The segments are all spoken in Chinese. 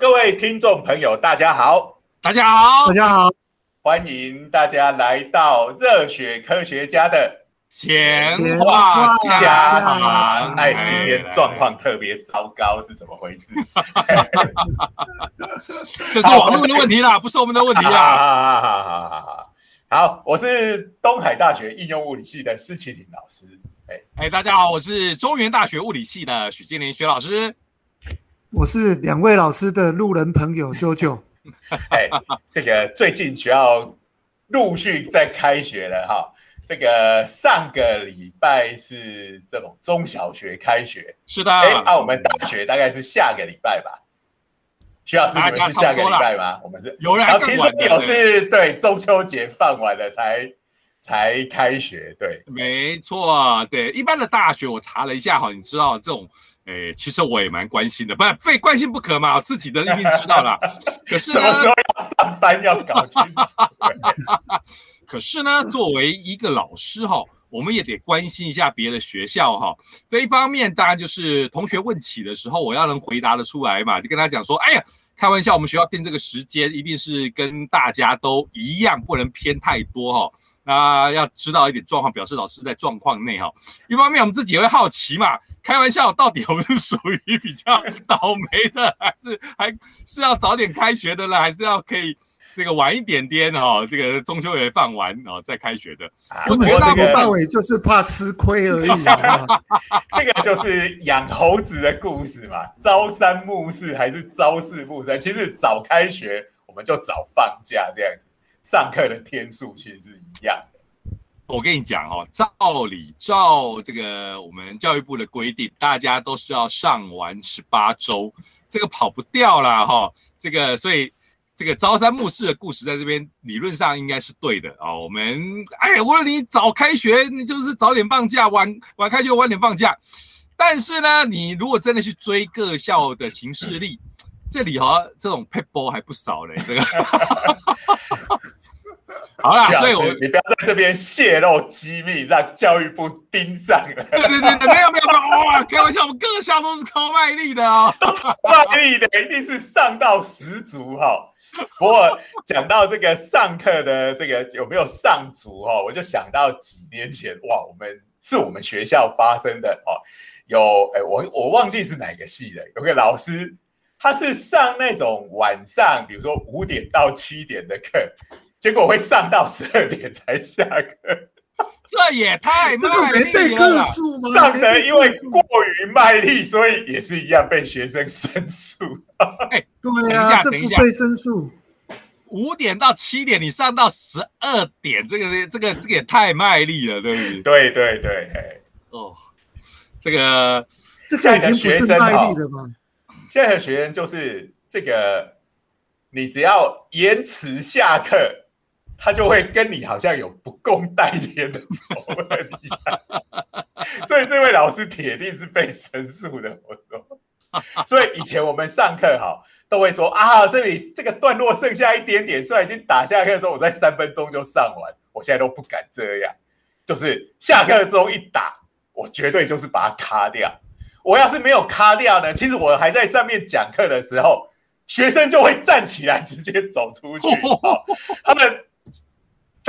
好，各位听众朋友，大家好，大家好，大家好，欢迎大家来到热血科学家的闲话家常。哎，今天状况特别糟糕，是怎么回事？这是网络的问题啦，不是我们的问题啦。好好好好好，好，我是东海大学应用物理系的施启廷老师。哎哎，大家好，我是中原大学物理系的许金林许老师。我是两位老师的路人朋友啾啾。哎，这个最近学校陆续在开学了哈。这个上个礼拜是这种中小学开学，是的。哎，那我们大学大概是下个礼拜吧？徐老师，你们是下个礼拜吗？我们是。有人听说有是对中秋节放完了才才开学，对，没错，对。一般的大学我查了一下哈，你知道这种。哎，其实我也蛮关心的，不非关心不可嘛，自己的一定知道啦。可是什么时候要上班要搞清楚。可是呢，作为一个老师哈，我们也得关心一下别的学校哈。这一方面当然就是同学问起的时候，我要能回答得出来嘛，就跟他讲说，哎呀，开玩笑，我们学校定这个时间一定是跟大家都一样，不能偏太多哈。那要知道一点状况，表示老师在状况内哈。一方面我们自己也会好奇嘛，开玩笑，到底我们是属于比较倒霉的，还是还是要早点开学的呢？还是要可以这个晚一点点哈？这个中秋节放完哦再开学的。我觉得从头到尾就是怕吃亏而已。这个就是养猴子的故事嘛，朝三暮四还是朝四暮三？其实早开学我们就早放假这样子。上课的天数其实是一样的。我跟你讲哦，照理照这个我们教育部的规定，大家都是要上完十八周，这个跑不掉了哈。这个所以这个朝三暮四的故事在这边理论上应该是对的哦。我们哎，我说你早开学，你就是早点放假；晚晚开学晚点放假。但是呢，你如果真的去追各校的行事历，这里哈这种 paper 还不少嘞，这个。好啦，所以我你不要在这边泄露机密，让教育部盯上了。对对对，没有没有没有，哇，开玩笑，我们各校都是超卖力的哦，卖力的一定是上到十足哈。不过讲到这个上课的这个有没 有上足哈，我就想到几年前哇，我们是我们学校发生的哦，有哎我我忘记是哪个系的，有个老师他是上那种晚上，比如说五点到七点的课。结果会上到十二点才下课，这也太卖力了。上的因为过于卖力，所以也是一样被学生申诉。哎，对呀，这不被申诉。五点到七点，你上到十二点，这个这个这个也太卖力了，对不对？对对对，哦，这个这个已经不是卖力的吗？现在的学生就是这个，你只要延迟下课。他就会跟你好像有不共戴天的仇恨一样，所以这位老师铁定是被申诉的。我说，所以以前我们上课哈都会说啊，这里这个段落剩下一点点，虽然已经打下课的时候，我在三分钟就上完，我现在都不敢这样，就是下课钟一打，我绝对就是把它卡掉。我要是没有卡掉呢，其实我还在上面讲课的时候，学生就会站起来直接走出去，他们。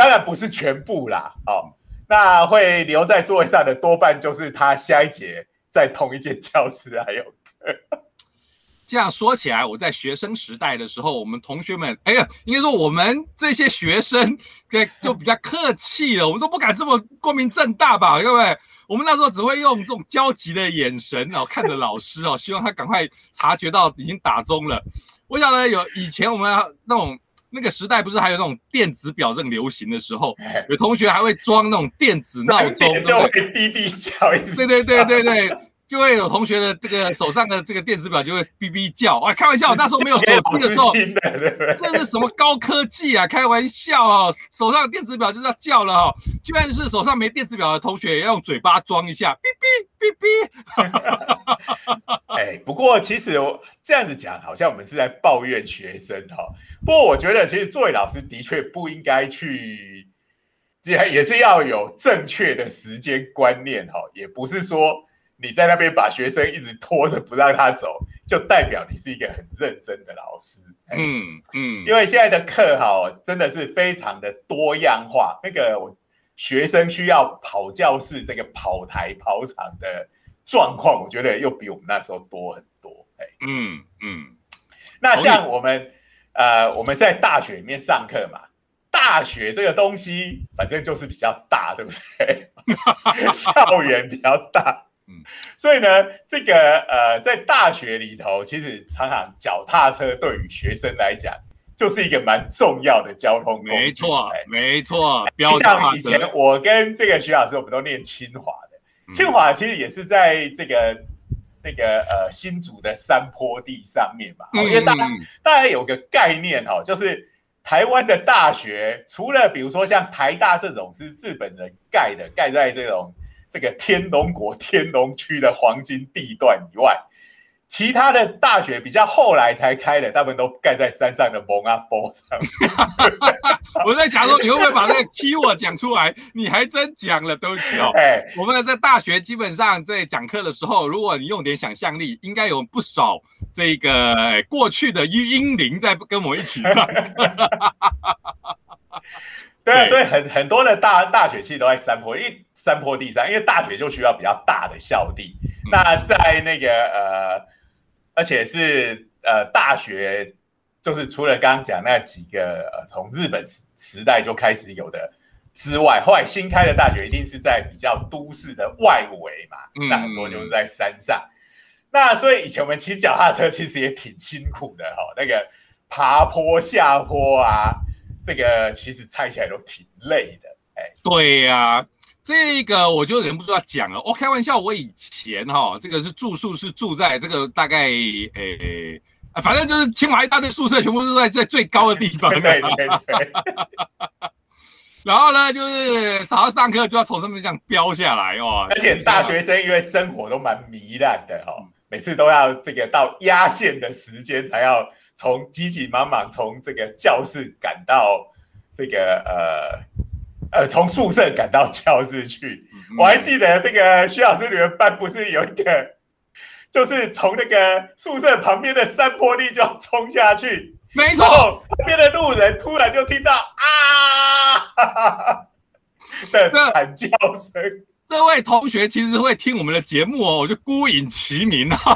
当然不是全部啦，哦，那会留在座位上的多半就是他下一节在同一间教室还有课。这样说起来，我在学生时代的时候，我们同学们，哎呀，应该说我们这些学生，对，就比较客气了，我们都不敢这么光明正大吧，各位，我们那时候只会用这种焦急的眼神哦，看着老师哦，希望他赶快察觉到已经打钟了。我想呢，有以前我们那种。那个时代不是还有那种电子表正流行的时候，有同学还会装那种电子闹钟，就会滴滴叫。对对对对对，就会有同学的这个 手上的这个电子表就会哔哔叫。啊，开玩笑，那时候没有手机的时候，这是什么高科技啊？开玩笑啊，手上的电子表就是要叫了哈。就算是手上没电子表的同学，也要用嘴巴装一下，哔哔哔哔。哎，不过其实这样子讲，好像我们是在抱怨学生哈。不过我觉得，其实作为老师的确不应该去，也也是要有正确的时间观念哈。也不是说你在那边把学生一直拖着不让他走，就代表你是一个很认真的老师。嗯嗯，因为现在的课哈真的是非常的多样化，那个我学生需要跑教室、这个跑台、跑场的状况，我觉得又比我们那时候多很多。哎，嗯嗯，那像我们呃，我们在大学里面上课嘛，大学这个东西反正就是比较大，对不对？校园比较大，嗯，所以呢，这个呃，在大学里头，其实常常脚踏车对于学生来讲，就是一个蛮重要的交通工具。没错，没错。像以前我跟这个徐老师，我们都念清华的，清华其实也是在这个那个呃新竹的山坡地上面嘛。因为大家大家有个概念哈，就是台湾的大学，除了比如说像台大这种是日本人盖的，盖在这种。这个天龙国天龙区的黄金地段以外，其他的大学比较后来才开的，大部分都盖在山上的蒙阿波上。我在想说，你会不会把那个 key word 讲出来？你还真讲了，对不起哦。哎，我们在大学基本上在讲课的时候，如果你用点想象力，应该有不少这个过去的英灵在跟我一起上。对，所以很很多的大大学其实都在山坡，因为山坡地上，因为大学就需要比较大的校地。那在那个呃，而且是呃大学，就是除了刚刚讲那几个呃从日本时代就开始有的之外，后来新开的大学一定是在比较都市的外围嘛，那很多就是在山上。那所以以前我们骑脚踏车其实也挺辛苦的哈，那个爬坡下坡啊。这个其实猜起来都挺累的，哎，对呀，这个我就忍不住要讲了。我开玩笑，我以前哈，这个是住宿是住在这个大概诶，反正就是清华一大堆宿舍，全部都在在最高的地方。对 对对。然后呢，就是早上上课就要从上面这样飙下来哦。而且大学生因为生活都蛮糜烂的哈，每次都要这个到压线的时间才要。从急急忙忙从这个教室赶到这个呃呃从宿舍赶到教室去，我还记得这个徐老师你们班不是有一个，就是从那个宿舍旁边的山坡地就要冲下去，没错，旁边的路人突然就听到啊的惨叫声。这位同学其实会听我们的节目哦，我就孤影其名啊。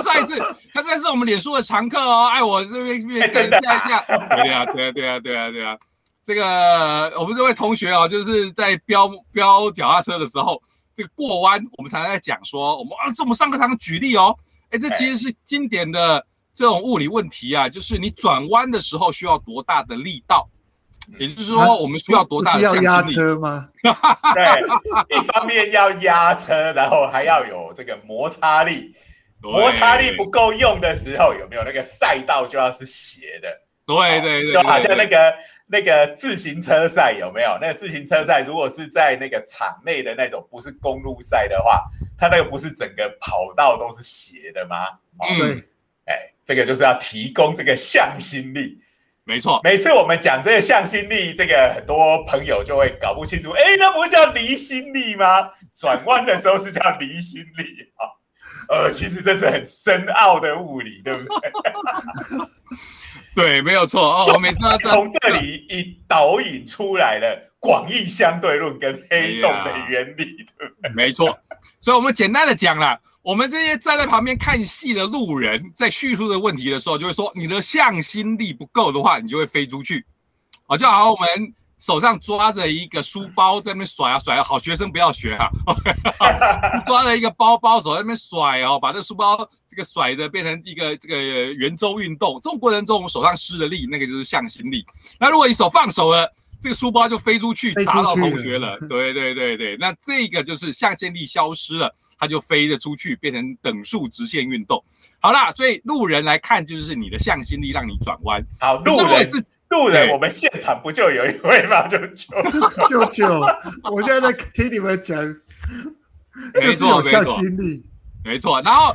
上一次他这是我们脸书的常客哦，哎，我这边变这样这样，对啊，对啊，对啊，对啊，对啊。这个我们这位同学哦，就是在飙飙脚踏车的时候，这个过弯，我们常常在讲说，我们啊，这我们上课常举例哦，哎，这其实是经典的这种物理问题啊，就是你转弯的时候需要多大的力道。也就是说，我们需要多大要压车吗？对，一方面要压车，然后还要有这个摩擦力。摩擦力不够用的时候，有没有那个赛道就要是斜的？对对对，就好像那个那个自行车赛有没有？那个自行车赛如果是在那个场内的那种，不是公路赛的话，它那个不是整个跑道都是斜的吗？嗯，哎，这个就是要提供这个向心力。没错，每次我们讲这个向心力，这个很多朋友就会搞不清楚，哎，那不是叫离心力吗？转弯的时候是叫离心力啊，呃，其实这是很深奥的物理，对不对？对，没有错哦。我每次从这里一导引出来了广义相对论跟黑洞的原理，对不对？没错，所以我们简单的讲了。我们这些站在旁边看戏的路人，在叙述的问题的时候，就会说你的向心力不够的话，你就会飞出去。啊，就好像，我们手上抓着一个书包在那边甩啊甩啊，好学生不要学啊。抓着一个包包手在那边甩哦，把这书包这个甩的变成一个这个圆周运动，这种过程中我们手上施的力，那个就是向心力。那如果你手放手了，这个书包就飞出去砸到同学了。对对对对，那这个就是向心力消失了。它就飞了出去，变成等速直线运动。好啦，所以路人来看，就是你的向心力让你转弯。好，路人是路人，我们现场不就有一位吗？舅舅，舅舅，我现在在听你们讲，就是有向心力，没错。然后，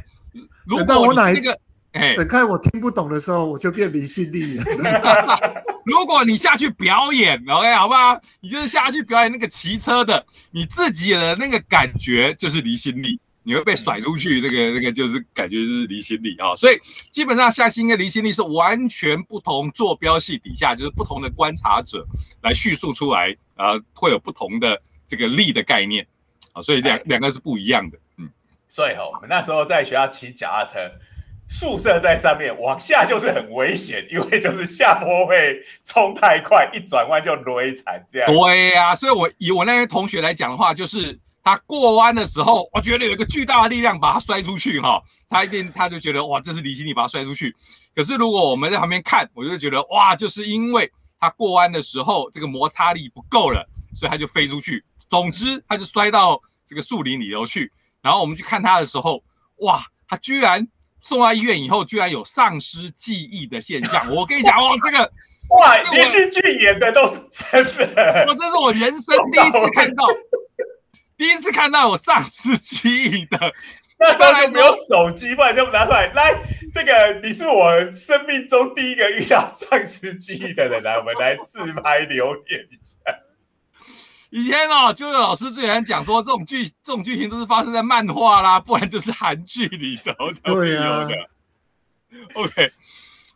如果我哪一个，哎，等看我听不懂的时候，我就变离心力了。如果你下去表演，OK，好不好？你就是下去表演那个骑车的，你自己的那个感觉就是离心力，你会被甩出去，那个那个就是感觉就是离心力啊。所以基本上下心跟离心力是完全不同坐标系底下，就是不同的观察者来叙述出来，啊，会有不同的这个力的概念啊，所以两两个是不一样的。嗯，所以哦，我们那时候在学校骑脚踏车。宿舍在上面，往下就是很危险，因为就是下坡会冲太快，一转弯就累惨这样。对呀，所以我以我那些同学来讲的话，就是他过弯的时候，我觉得有一个巨大的力量把他摔出去哈，他一定他就觉得哇，这是离心力把他摔出去。可是如果我们在旁边看，我就觉得哇，就是因为他过弯的时候这个摩擦力不够了，所以他就飞出去。总之，他就摔到这个树林里头去。然后我们去看他的时候，哇，他居然。送到医院以后，居然有丧失记忆的现象。我跟你讲，哇，这个哇，连续剧演的都是真的。我这是我人生第一次看到，第一次看到有丧失记忆的。那时候就没有手机，不然就拿出来。来，这个你是我生命中第一个遇到丧失记忆的人，来，我们来自拍留念一下。以前哦，就有老师最喜欢讲说，这种剧这种剧情都是发生在漫画啦，不然就是韩剧里头 才会有的。OK，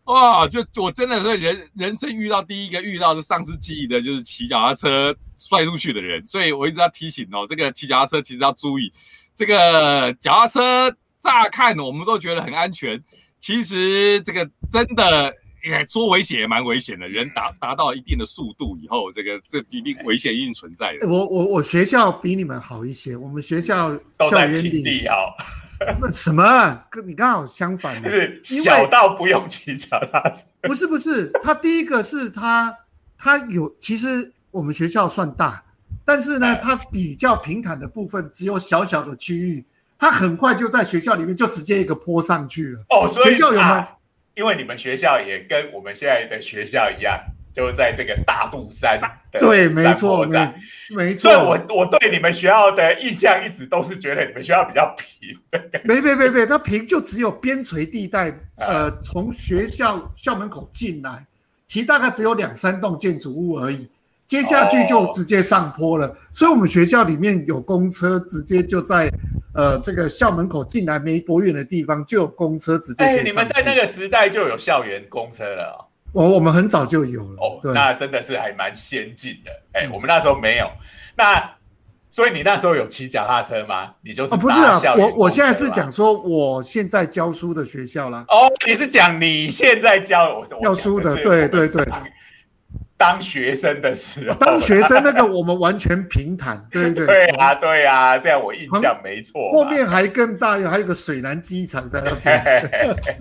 哇，就我真的是人人生遇到第一个遇到是丧失记忆的，就是骑脚踏车摔出去的人，所以我一直要提醒哦，这个骑脚踏车其实要注意，这个脚踏车乍看我们都觉得很安全，其实这个真的。说危险也蛮危险的，人达达到一定的速度以后，这个这一定危险一定存在的。我我我学校比你们好一些，我们学校校园里好。那什么？跟你刚好相反，是小到不用骑脚踏车。不是不是，他第一个是他他有，其实我们学校算大，但是呢，它比较平坦的部分只有小小的区域，它很快就在学校里面就直接一个坡上去了。哦，所以学校有吗？因为你们学校也跟我们现在的学校一样，就在这个大肚山的对，没错，没没错。所以我我对你们学校的印象一直都是觉得你们学校比较平。没没没没，它平就只有边陲地带，呃，从学校校门口进来，其实大概只有两三栋建筑物而已。接下去就直接上坡了，所以我们学校里面有公车，直接就在呃这个校门口进来没多远的地方就有公车直接。哎，你们在那个时代就有校园公车了？我我们很早就有了。哦，那真的是还蛮先进的。哎，我们那时候没有。那所以你那时候有骑脚踏车吗？你就是不是啊？我我现在是讲说我现在教书的学校啦。哦，你是讲你现在教我教书的？对对对。当学生的时候，当学生那个我们完全平坦，对对对啊对啊，这样我印象没错。后面还更大，有还有个水南机场在那边。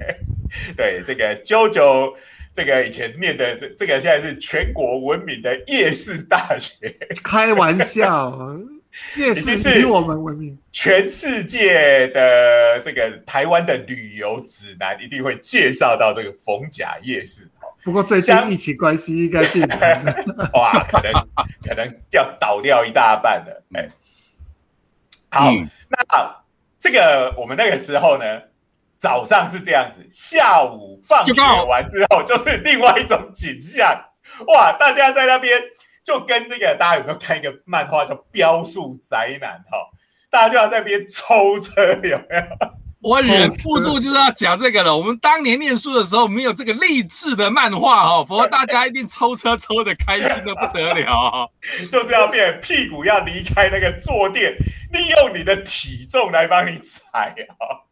对，这个啾啾，这个以前念的这这个现在是全国闻名的夜市大学。开玩笑，夜市比我们闻名。全世界的这个台湾的旅游指南一定会介绍到这个逢甲夜市。不过最近疫情关系应该变成 哇，可能可能要倒掉一大半了。哎，好，那这个我们那个时候呢，早上是这样子，下午放学完之后就是另外一种景象。哇，大家在那边就跟那个大家有没有看一个漫画叫《标速宅男》哈？大家就要在那边抽车，有没有？我忍不住就是要讲这个了。我们当年念书的时候没有这个励志的漫画哈，否则大家一定抽车抽的开心的不得了。就是要变屁股要离开那个坐垫，利用你的体重来帮你踩啊！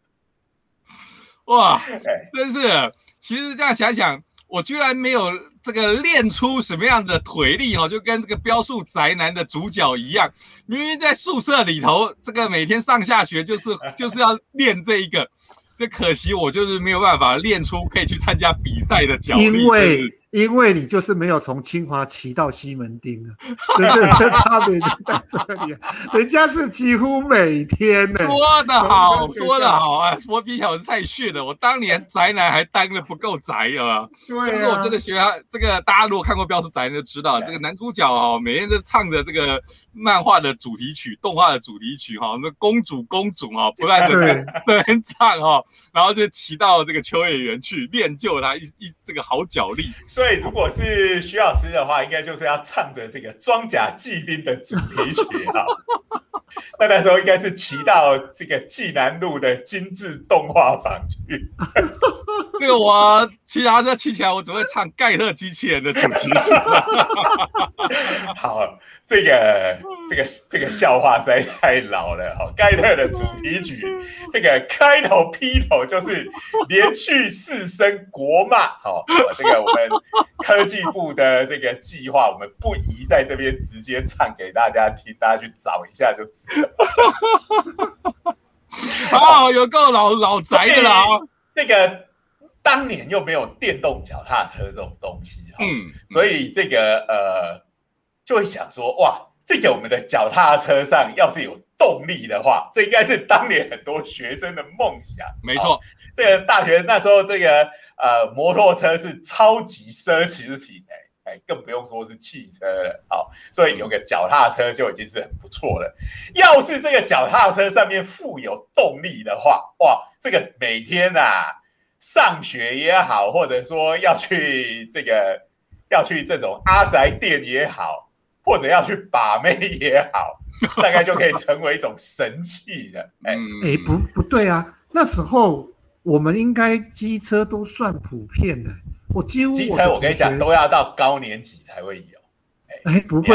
哇，真是，其实这样想想，我居然没有。这个练出什么样的腿力哦，就跟这个标速宅男的主角一样，明明在宿舍里头，这个每天上下学就是 就是要练这一个，这可惜我就是没有办法练出可以去参加比赛的脚力。因为你就是没有从清华骑到西门町啊，对对，差别就在这里。人家是几乎每天呢。说的好，说的好啊！我比较太逊的，我当年宅男还当的不够宅啊。对啊。是我真的学这个，大家如果看过《标志宅男》就知道，这个男主角哦，每天都唱着这个漫画的主题曲、动画的主题曲哈，那公主公主哈，不断的对唱哈，然后就骑到这个秋叶原去练就他一一这个好脚力。所以如果是徐老师的话，应该就是要唱着这个《装甲骑兵》的主题曲啊。那那时候应该是骑到这个济南路的精致动画坊去。这个我骑他车骑起来，我只会唱盖特机器人的主题曲。好，这个这个这个笑话实在太老了。好，盖特的主题曲，这个开头劈头就是连续四声国骂。好，这个我们科技部的这个计划，我们不宜在这边直接唱给大家听，大家去找一下就知道。哦，有够老老宅的啦。这个当年又没有电动脚踏车这种东西哈，嗯，所以这个呃就会想说，哇，这个我们的脚踏车上要是有动力的话，这应该是当年很多学生的梦想。没错，这个大学那时候这个呃摩托车是超级奢侈品哎哎，更不用说是汽车了。好，所以有个脚踏车就已经是很不错了。要是这个脚踏车上面富有动力的话，哇，这个每天啊。上学也好，或者说要去这个 要去这种阿宅店也好，或者要去把妹也好，大概就可以成为一种神器了。哎哎，不不对啊，那时候我们应该机车都算普遍的，我几乎机车我跟你讲都要到高年级才会有。哎，不会，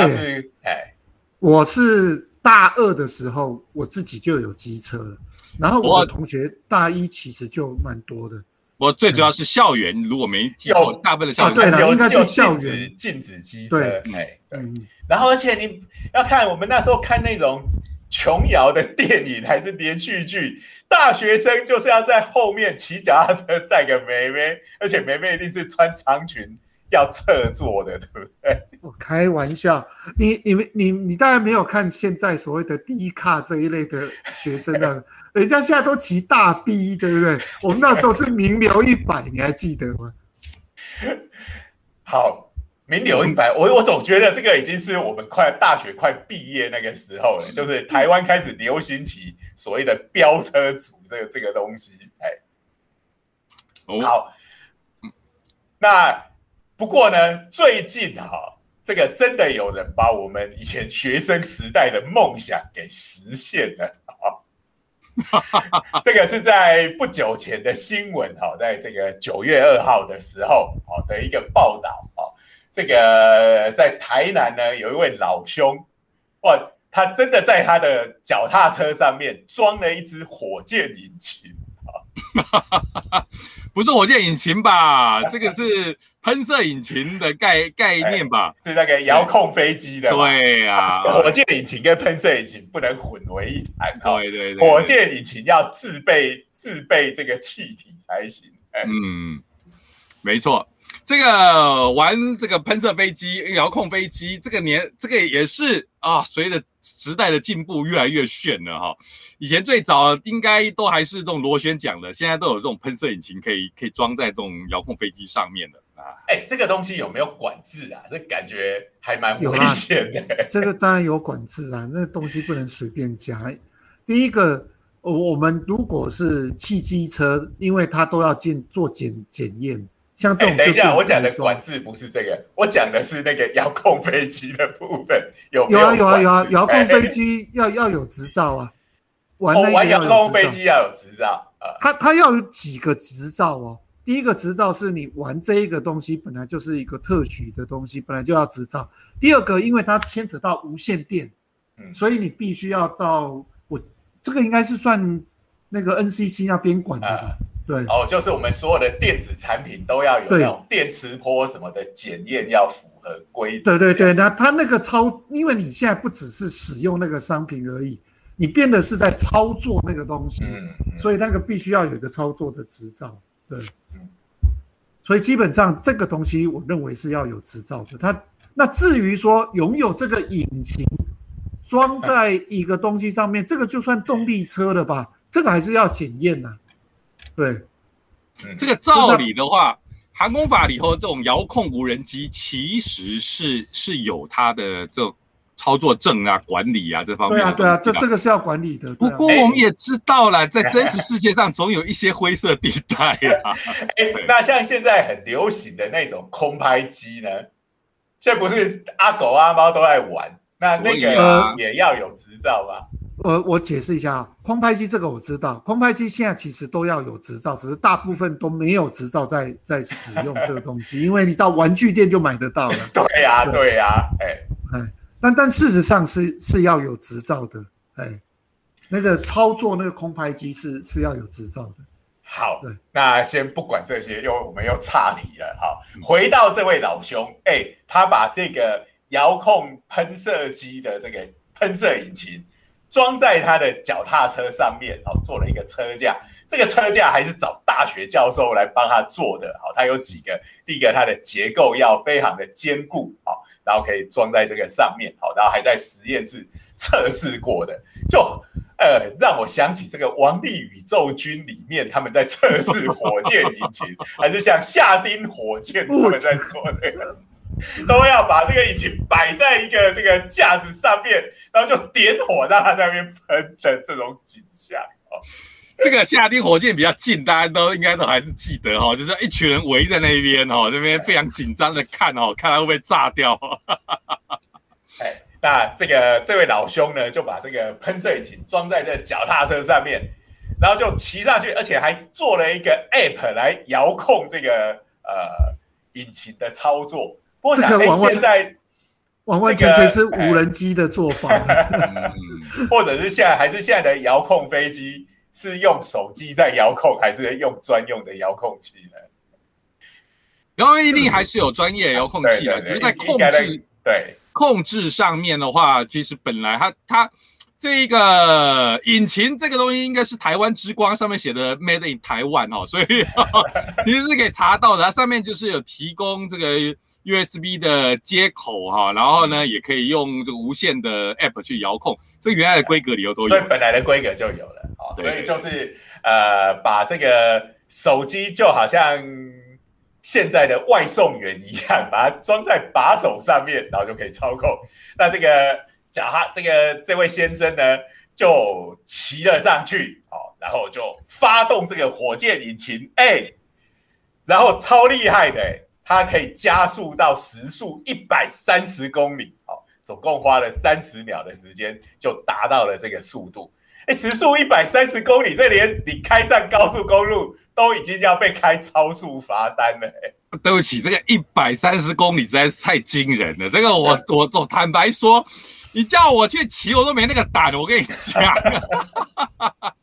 哎，我是大二的时候我自己就有机车了，然后我的同学大一其实就蛮多的。我最主要是校园，如果没记错，大部分的校园应该是校园禁止机车。对，嗯。然后，而且你要看我们那时候看那种琼瑶的电影还是连续剧，大学生就是要在后面骑脚踏车载个妹妹，而且妹妹一定是穿长裙。要侧坐的，对不对？我开玩笑，你、你们、你、你当然没有看现在所谓的低卡这一类的学生啊，人家现在都骑大 B，对不对？我们那时候是名流一百，你还记得吗？好，名流一百，我我总觉得这个已经是我们快大学快毕业那个时候了，就是台湾开始流行起所谓的飙车族这个这个东西，哎，好，那。不过呢，最近哈，这个真的有人把我们以前学生时代的梦想给实现了啊！这个是在不久前的新闻哈，在这个九月二号的时候哦的一个报道啊，这个在台南呢有一位老兄哇，他真的在他的脚踏车上面装了一只火箭引擎。不是火箭引擎吧？这个是喷射引擎的概概念吧？是那个遥控飞机的。对啊，火箭引擎跟喷射引擎不能混为一谈。对对对，火箭引擎要自备自备这个气体才行。嗯，没错。这个玩这个喷射飞机、遥控飞机，这个年这个也是啊，随着时代的进步，越来越炫了哈。以前最早应该都还是这种螺旋桨的，现在都有这种喷射引擎，可以可以装在这种遥控飞机上面的啊。哎，这个东西有没有管制啊？这感觉还蛮危险的。这个当然有管制啊，那东西不能随便加。第一个，我们如果是汽机车，因为它都要进做检检验。像这种，等一下，我讲的管制不是这个，我讲的是那个遥控飞机的部分。有有啊有啊有啊，遥控飞机要要有执照啊，玩玩遥控飞机要有执照啊。它它要有几个执照哦？第一个执照是你玩这一个东西本来就是一个特许的东西，本来就要执照。第二个，因为它牵扯到无线电，嗯，所以你必须要到我这个应该是算那个 NCC 那边管的吧。对哦，就是我们所有的电子产品都要有那种电磁波什么的检验，要符合规则。对对对，那它那个操，因为你现在不只是使用那个商品而已，你变的是在操作那个东西，所以那个必须要有一个操作的执照。对，所以基本上这个东西，我认为是要有执照的。它那至于说拥有这个引擎装在一个东西上面，这个就算动力车了吧？这个还是要检验呐。对，这个照理的话，航空法里头这种遥控无人机其实是是有它的这操作证啊、管理啊这方面。对啊，对啊，这这个是要管理的。不过我们也知道了，在真实世界上总有一些灰色地带啊。哎，那像现在很流行的那种空拍机呢？现在不是阿狗阿猫都在玩，那那个也要有执照吗？呃，我解释一下啊，空拍机这个我知道，空拍机现在其实都要有执照，只是大部分都没有执照在在使用这个东西，因为你到玩具店就买得到了。对呀，对呀，哎哎，但但事实上是是要有执照的，哎，那个操作那个空拍机是是要有执照的。好，那先不管这些，又我们又岔题了。好，回到这位老兄，哎，他把这个遥控喷射机的这个喷射引擎。装在他的脚踏车上面，哦，做了一个车架。这个车架还是找大学教授来帮他做的，好，它有几个。第一个，它的结构要非常的坚固，好，然后可以装在这个上面，好，然后还在实验室测试过的，就呃让我想起这个《王力宇宙军》里面他们在测试火箭引擎，还是像夏丁火箭他们在做那个。都要把这个引擎摆在一个这个架子上面，然后就点火让它在那边喷的这种景象哦。这个夏丁火箭比较近，大家都应该都还是记得哈，就是一群人围在那边哈，这边非常紧张的看哦，看它会不会炸掉。哎，那这个这位老兄呢，就把这个喷射引擎装在这脚踏车上面，然后就骑上去，而且还做了一个 app 来遥控这个呃引擎的操作。这个现在完完全全是无人机的做法，或者是现在还是现在的遥控飞机是用手机在遥控，还是用专用的遥控器呢？然后一定还是有专业遥控器的，可是在控制对控制上面的话，其实本来它它这个引擎这个东西应该是台湾之光上面写的 Made in 台湾哦，所以 其实是可以查到的，它上面就是有提供这个。USB 的接口哈，然后呢，也可以用这个无线的 App 去遥控，这原来的规格里头都有，所以本来的规格就有了，哦，所以就是呃，把这个手机就好像现在的外送员一样，把它装在把手上面，然后就可以操控。那这个假哈，这个这位先生呢，就骑了上去，哦，然后就发动这个火箭引擎，哎，然后超厉害的。它可以加速到时速一百三十公里，好，总共花了三十秒的时间就达到了这个速度。哎，时速一百三十公里，这连你开上高速公路都已经要被开超速罚单了。对不起，这个一百三十公里实在是太惊人了。这个我 我我坦白说，你叫我去骑，我都没那个胆。我跟你讲，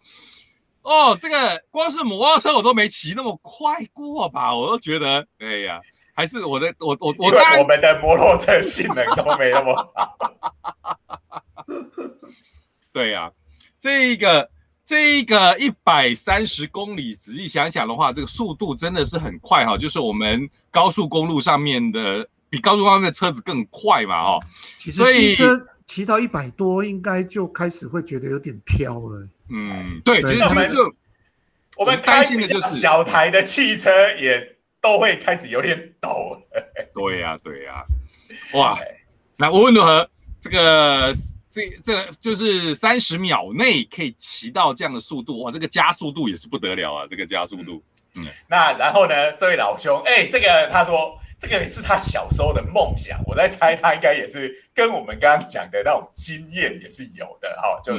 哦，这个光是摩托车我都没骑那么快过吧？我都觉得，哎呀。还是我的我我我，我们的摩托车性能都没那么好。对呀，这个这个一百三十公里，仔细想想的话，这个速度真的是很快哈。就是我们高速公路上面的，比高速公路的车子更快嘛哈。其实骑车骑到一百多，应该就开始会觉得有点飘了。嗯，对，其实我们就我们担心的就是小台的汽车也。都会开始有点抖。对呀，对呀，哇！那无论如何，这个这这就是三十秒内可以骑到这样的速度，哇！这个加速度也是不得了啊，这个加速度。嗯，那然后呢，这位老兄，哎，这个他说这个也是他小时候的梦想，我在猜他应该也是跟我们刚刚讲的那种经验也是有的哈，就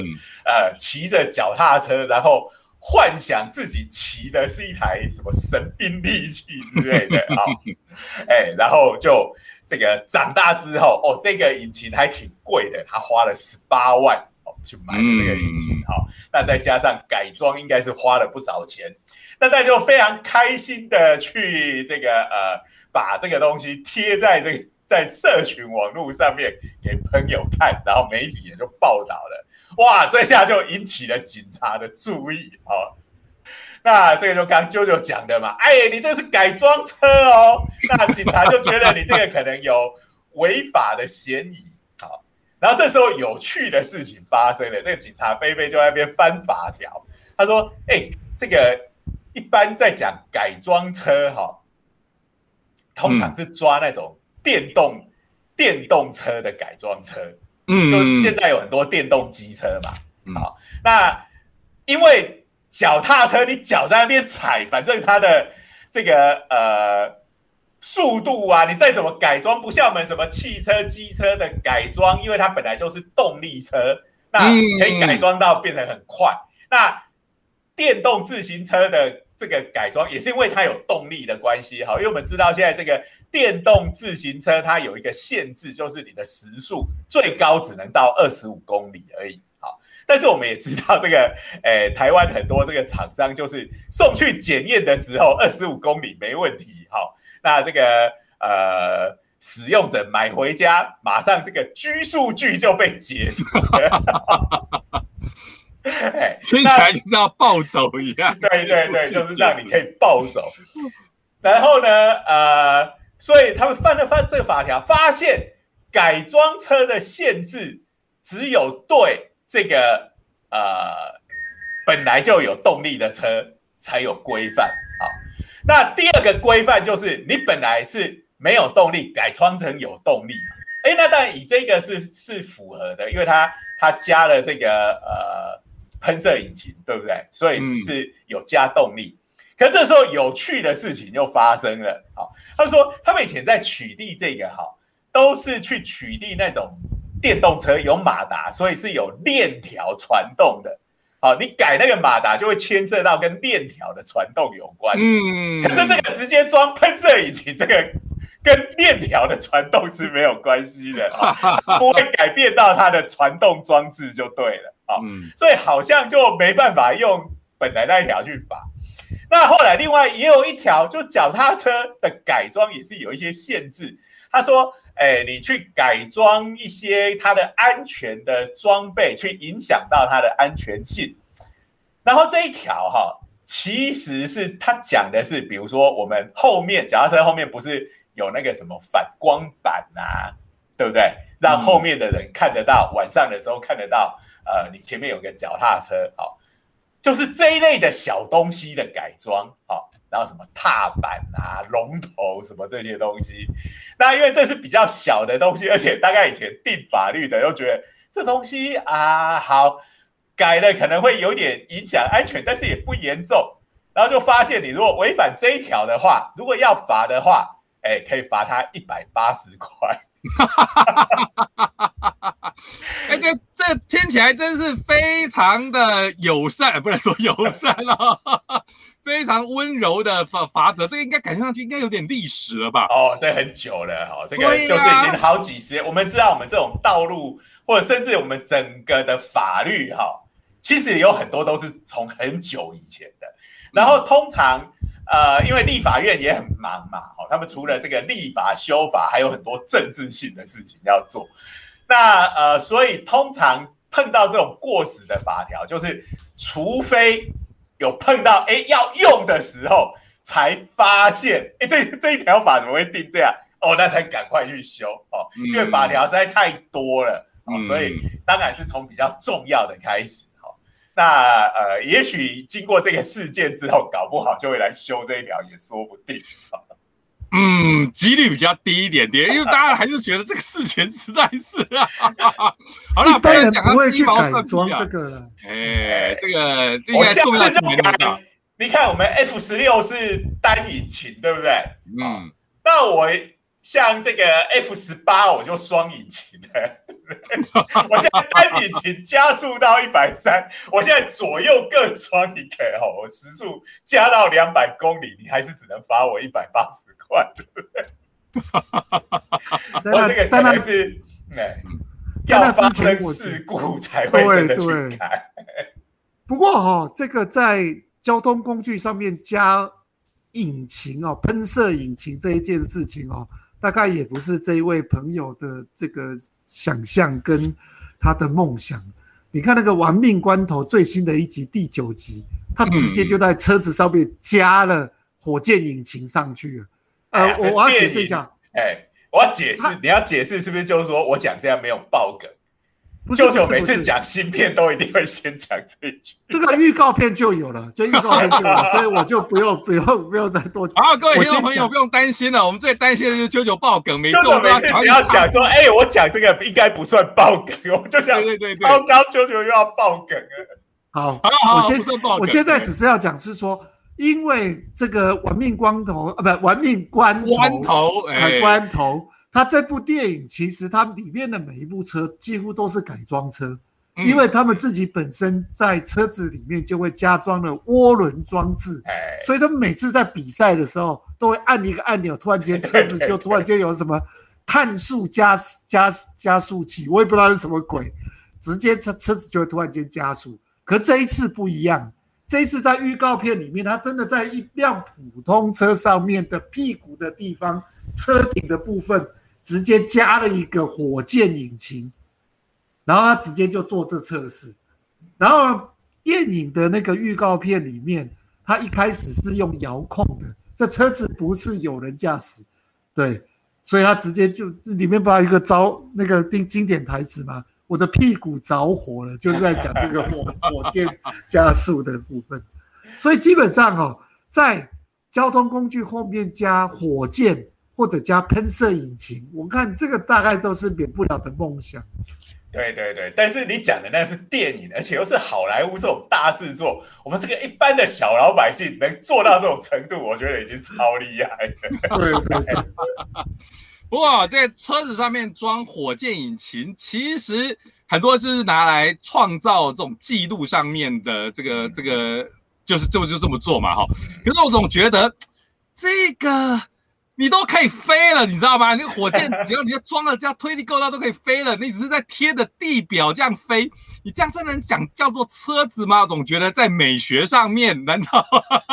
呃骑着脚踏车，然后。幻想自己骑的是一台什么神兵利器之类的 啊，哎，然后就这个长大之后，哦，这个引擎还挺贵的，他花了十八万哦去买这个引擎，好，那再加上改装，应该是花了不少钱。那他就非常开心的去这个呃，把这个东西贴在这个在社群网络上面给朋友看，然后媒体也就报道了。哇，这下就引起了警察的注意哦。那这个就刚啾啾讲的嘛，哎，你这是改装车哦。那警察就觉得你这个可能有违法的嫌疑。好，然后这时候有趣的事情发生了，这个警察贝贝就在那边翻法条。他说：“哎，这个一般在讲改装车哈，通常是抓那种电动电动车的改装车。”嗯，就现在有很多电动机车嘛，嗯好，那因为脚踏车你脚在那边踩，反正它的这个呃速度啊，你再怎么改装，不像我们什么汽车、机车的改装，因为它本来就是动力车，那嗯可以改装到变得很快。那电动自行车的这个改装也是因为它有动力的关系，好，因为我们知道现在这个电动自行车它有一个限制，就是你的时速最高只能到二十五公里而已，好，但是我们也知道这个，诶、台湾很多这个厂商就是送去检验的时候二十五公里没问题，好，那这个呃。使用者买回家，马上这个居数据就被解锁了。哎听起来就像暴走一样。对对对，就是让你可以暴走。然后呢，呃，所以他们翻了翻这个法条，发现改装车的限制只有对这个呃本来就有动力的车才有规范。好，那第二个规范就是你本来是没有动力，改装成有动力嘛。哎，那当然以这个是是符合的，因为它它加了这个呃喷射引擎，对不对？所以嗯是有加动力。可这时候有趣的事情就发生了。好，他们说他们以前在取缔这个哈，都是去取缔那种电动车有马达，所以是有链条传动的。好，你改那个马达就会牵涉到跟链条的传动有关。嗯，可是这个直接装喷射引擎，这个跟链条的传动是没有关系的，啊不会改变到它的传动装置就对了。啊，嗯所以好像就没办法用本来那一条去罚。那后来另外也有一条，就脚踏车的改装也是有一些限制。他说：“哎，你去改装一些它的安全的装备，去影响到它的安全性。”然后这一条哈，其实是他讲的是，比如说我们后面脚踏车后面不是有那个什么反光板啊，对不对？让后面的人看得到，晚上的时候看得到，呃，你前面有个脚踏车，好、就是这一类的小东西的改装，好、然后什么踏板啊、龙头什么这些东西，那因为这是比较小的东西，而且大概以前定法律的又觉得这东西啊好改了可能会有点影响安全，但是也不严重，然后就发现你如果违反这一条的话，如果要罚的话，哎，可以罚他一百八十块。哎，这这听起来真是非常的友善，不能说友善哦，非常温柔的法法则。这个应该感觉上去应该有点历史了吧？哦，这很久了哈、哦，这个就是已经好几十年。我们知道，我们这种道路或者甚至我们整个的法律哈、其实有很多都是从很久以前的。然后通常呃，因为立法院也很忙嘛，哦，他们除了这个立法修法，还有很多政治性的事情要做。那呃，所以通常碰到这种过时的法条，就是除非有碰到哎要用的时候，才发现 哎这这一条法怎么会定这样哦，那才赶快去修哦，嗯因为法条实在太多了哦，嗯所以当然是从比较重要的开始哦。那呃，也许经过这个事件之后，搞不好就会来修这一条，也说不定。哦嗯，几率比较低一点点，因为大家还是觉得这个事情实在是啊。好了，一般人讲到不会去改装啊这个了。哎，这个我下该重要次就性没那么大改。。你看，我们 F 十六是单引擎，对不对？嗯，那我像这个 F 十八，我就双引擎的。我现在单引擎加速到一百三，我现在左右各装一个哦，我时速加到两百公里，你还是只能罚我一百八十块，对不对？在我这个那在那可能是哎，要发生事故才会真的对对去改。不过哈、这个在交通工具上面加引擎哦，喷射引擎这一件事情哦，大概也不是这一位朋友的这个想象跟他的梦想。你看那个《玩命关头》最新的一集第九集，他直接就在车子上面加了火箭引擎上去了。呃，哎我我要解释一下，哎，我要解释，你要解释是不是就是说我讲这样没有爆梗？不是舅舅每次讲芯片都一定会先讲这一句。这个预告片就有了，这预告片就有了，所以我就不用不用不用再多讲。好，各位听众朋友不用担心了，我们最担心的就是舅舅爆梗，每次我们都每次只要讲说，哎、我讲这个应该不算爆梗，我就想，对对对对糟糕，舅舅又要爆梗了。好，好我先我现在只是要讲是说，因为这个玩命光头啊，不，玩命关头，关头，关头，它这部电影其实它里面的每一部车几乎都是改装车，嗯因为他们自己本身在车子里面就会加装了涡轮装置，哎，所以他们每次在比赛的时候都会按一个按钮，突然间车子就突然间有什么碳速加加加速器，我也不知道是什么鬼，直接车车子就会突然间加速。可这一次不一样，这一次在预告片里面，他真的在一辆普通车上面的屁股的地方，车顶的部分直接加了一个火箭引擎，然后他直接就做这测试。然后电影的那个预告片里面，它一开始是用遥控的，这车子不是有人驾驶，对，所以他直接就里面不知道一个招那个经经典台词嘛，我的屁股着火了，就是在讲这个火火箭加速的部分。所以基本上哦，在交通工具后面加火箭或者加喷射引擎，我看这个大概都是免不了的梦想。对对对，但是你讲的那是电影，而且又是好莱坞这种大制作，我们这个一般的小老百姓能做到这种程度，我觉得已经超厉害了。对对对，不过在车子上面装火箭引擎，其实很多就是拿来创造这种记录上面的这个这个，就是就就这么做嘛哈。可是我总觉得这个你都可以飞了，你知道吗？那个火箭只要你要装了，只要推力够大都可以飞了。你只是在贴着地表这样飞，你这样真能讲叫做车子吗？我总觉得在美学上面，难道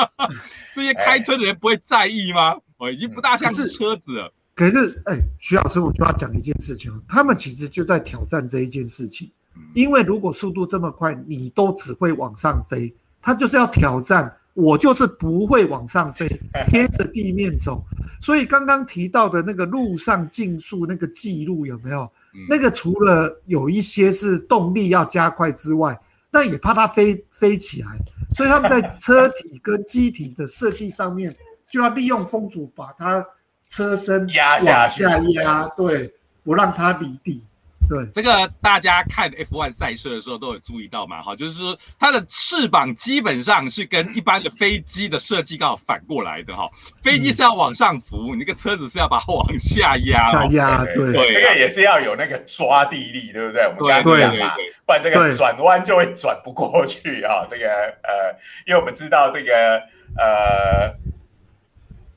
这些开车的人不会在意吗？哦，已经不大像是车子了。可是，哎，徐老师，我就要讲一件事情哦，他们其实就在挑战这一件事情，因为如果速度这么快，你都只会往上飞，他就是要挑战，我就是不会往上飞，贴着地面走。所以刚刚提到的那个路上竞速那个记录有没有？嗯那个除了有一些是动力要加快之外，那也怕它飞飞起来，所以他们在车体跟机体的设计上面 就要利用风阻把它车身压往下压，对，不让它离地，对。这个大家看 F1 赛车的时候都有注意到嘛，哈，就是说它的翅膀基本上是跟一般的飞机的设计刚好反过来的哈，飞机是要往上浮，你那个车子是要把它往下压，哦下压，对对对这个也是要有那个抓地力，对不对？我们刚刚讲嘛，不然这个转弯就会转不过去啊。这个呃，因为我们知道这个呃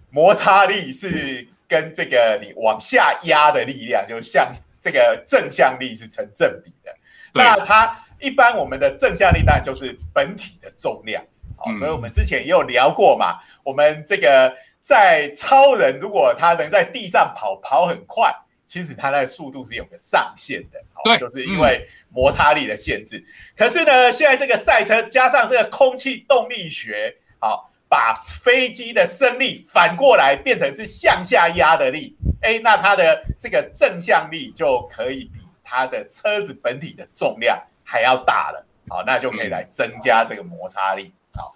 摩擦力是跟这个你往下压的力量，就像这个正向力是成正比的。那它一般我们的正向力当然就是本体的重量，好、嗯所以我们之前也有聊过嘛。我们这个在超人如果他能在地上跑跑很快，其实他的速度是有个上限的，好对就是因为摩擦力的限制。可是呢，现在这个赛车加上这个空气动力学，好，把飞机的升力反过来变成是向下压的力，哎，那它的这个正向力就可以比它的车子本体的重量还要大了，好，那就可以来增加这个摩擦力，好。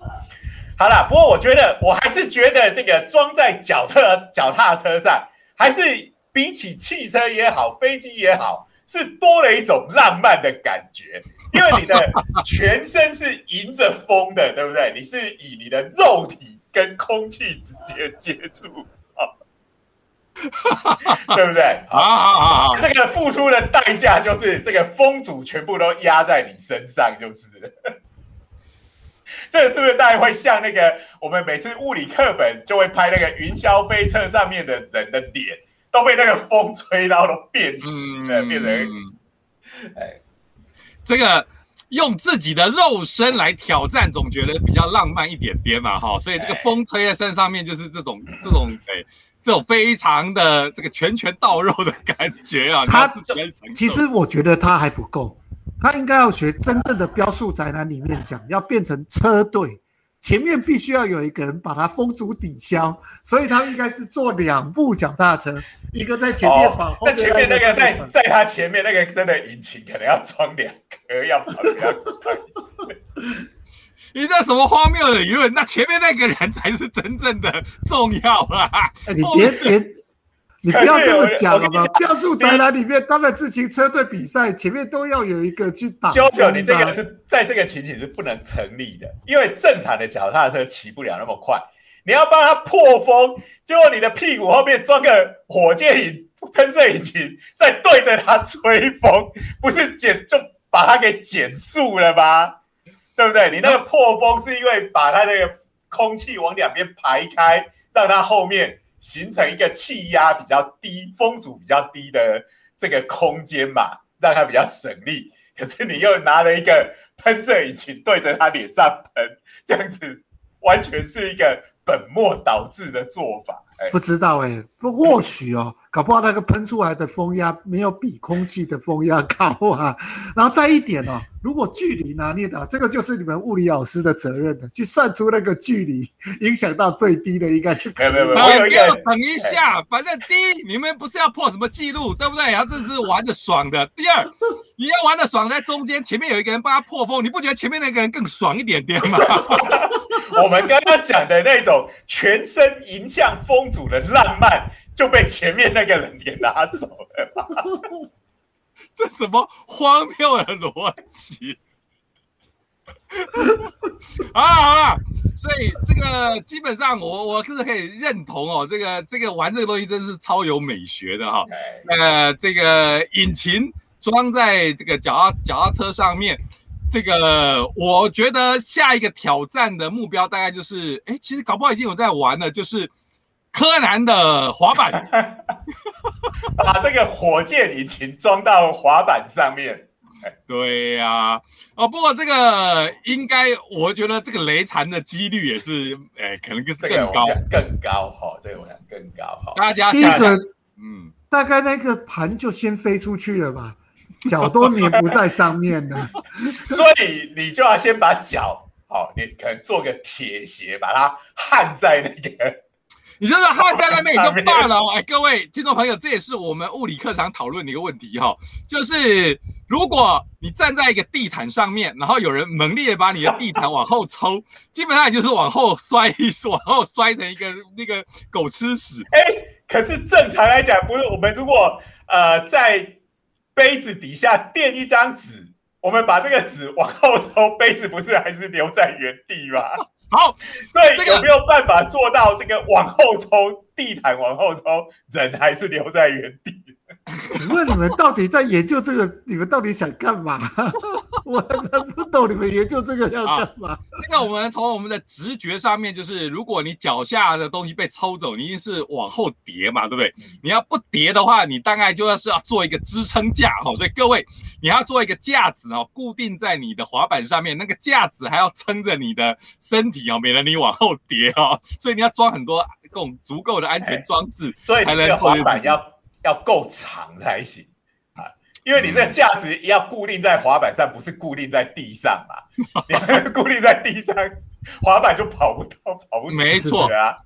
好了，不过我觉得我还是觉得这个装在脚踏脚踏车上，还是比起汽车也好，飞机也好，是多了一种浪漫的感觉。因为你的全身是迎着风的，对不对？你是以你的肉体跟空气直接接触，啊，对不对？好好好好，这个付出的代价就是这个风阻全部都压在你身上，就是了。这个是不是大家会像那个我们每次物理课本就会拍那个云霄飞车上面的人的脸都被那个风吹到都变形了，变成哎。这个用自己的肉身来挑战，总觉得比较浪漫一点点嘛，哈，所以这个风吹在身上面就是这种这种哎。这种非常的这个拳拳到肉的感觉啊，他其实我觉得他还不够，他应该要学真正的标速宅男里面讲，要变成车队，前面必须要有一个人把它风阻抵消，所以他应该是坐两部脚踏车，一个在前面跑，那前面那个在在他前面那个真的引擎可能要装两颗，要跑比较快。你这什么荒谬的理论？那前面那个人才是真正的重要啊！哎，你别别。你不要这么 讲了吧？标速宅男里面，他们自行车队比赛前面都要有一个去打。九九，你这个是在这个情景是不能成立的，因为正常的脚踏车骑不了那么快。你要帮他破风，结果你的屁股后面装个火箭引喷射引擎，再对着他吹风，不是减就把它给减速了吗？对不对？你那个破风是因为把它那个空气往两边排开，让它后面。形成一个气压比较低、风阻比较低的这个空间嘛，让它比较省力。可是你又拿了一个喷射引擎对着它脸上喷，这样子完全是一个本末倒置的做法。不知道哎，不或许哦，搞不好那个喷出来的风压没有比空气的风压高啊。然后再一点哦，如果距离拿捏的，这个就是你们物理老师的责任了，去算出那个距离，影响到最低的应该就没有没有没有，给我等一下，反正第一，你们不是要破什么记录，对不对？然后这是玩的爽的。第二，你要玩的爽，在中间前面有一个人帮他破风，你不觉得前面那个人更爽一点点吗？我们刚刚讲的那种全身迎向风阻的浪漫，就被前面那个人给拿走了。这什么荒谬的逻辑？好了好了，所以这个基本上我我是可以认同哦，这个这个玩这个东西真是超有美学的哈。呃，这个引擎装在这个脚踏脚踏车上面。这个我觉得下一个挑战的目标大概就是，哎，其实搞不好已经有在玩了，就是柯南的滑板，把这个火箭引擎装到滑板上面。对呀，哦，不过这个应该，我觉得这个雷残的几率也是，哎，可能就是更高，更高哈，这个我想更高哈。大家第一个，嗯，大概那个盘就先飞出去了吧。脚都粘不在上面呢，所以你就要先把脚，好，你可能做个铁鞋，把它焊在那个，你就是焊在那边也就罢了。哎，各位听众朋友，这也是我们物理课堂讨论的一个问题哈，就是如果你站在一个地毯上面，然后有人猛烈的把你的地毯往后抽，基本上也就是往后摔一往后摔成一个那个狗吃屎。哎，可是正常来讲，不是我们如果呃在。杯子底下垫一张纸，我们把这个纸往后抽，杯子不是还是留在原地吗？好，所以有没有办法做到这个往后抽，地毯往后抽，人还是留在原地？请问你们到底在研究这个？你们到底想干嘛？我真不懂你们研究这个要干嘛？这个我们从我们的直觉上面，就是如果你脚下的东西被抽走，你一定是往后叠嘛，对不对？你要不叠的话，你大概就要是要做一个支撑架哈。所以各位，你要做一个架子哦，固定在你的滑板上面，那个架子还要撑着你的身体哦，免得你往后跌哦。所以你要装很多够足够的安全装置，所以这个滑板要。要够长才行啊，因为你这个架子要固定在滑板上，不是固定在地上嘛？你固定在地上，滑板就跑不到，跑不没错啊。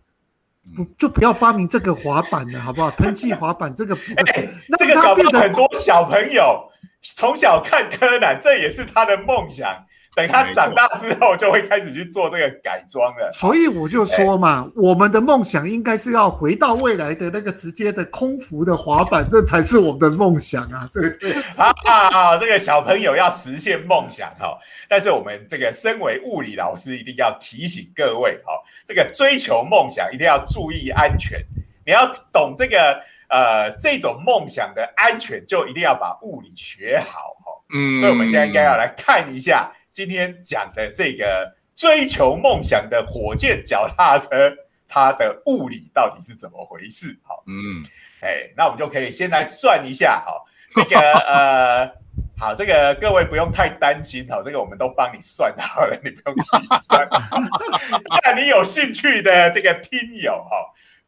不就不要发明这个滑板了，好不好？喷气滑板这个，这个搞不好很多小朋友从小看柯南，这也是他的梦想。等他长大之后，就会开始去做这个改装了。所以我就说嘛，我们的梦想应该是要回到未来的那个直接的空服的滑板，这才是我们的梦想啊！对对，啊，这个小朋友要实现梦想哈，但是我们这个身为物理老师，一定要提醒各位哈，这个追求梦想一定要注意安全。你要懂这个呃这种梦想的安全，就一定要把物理学好哈。嗯，所以我们现在应该要来看一下。今天讲的这个追求梦想的火箭脚踏车，它的物理到底是怎么回事？好，嗯，哎，那我们就可以先来算一下，好，这个 呃，好，这个各位不用太担心，好，这个我们都帮你算好了，你不用自己算。那你有兴趣的这个听友，哈，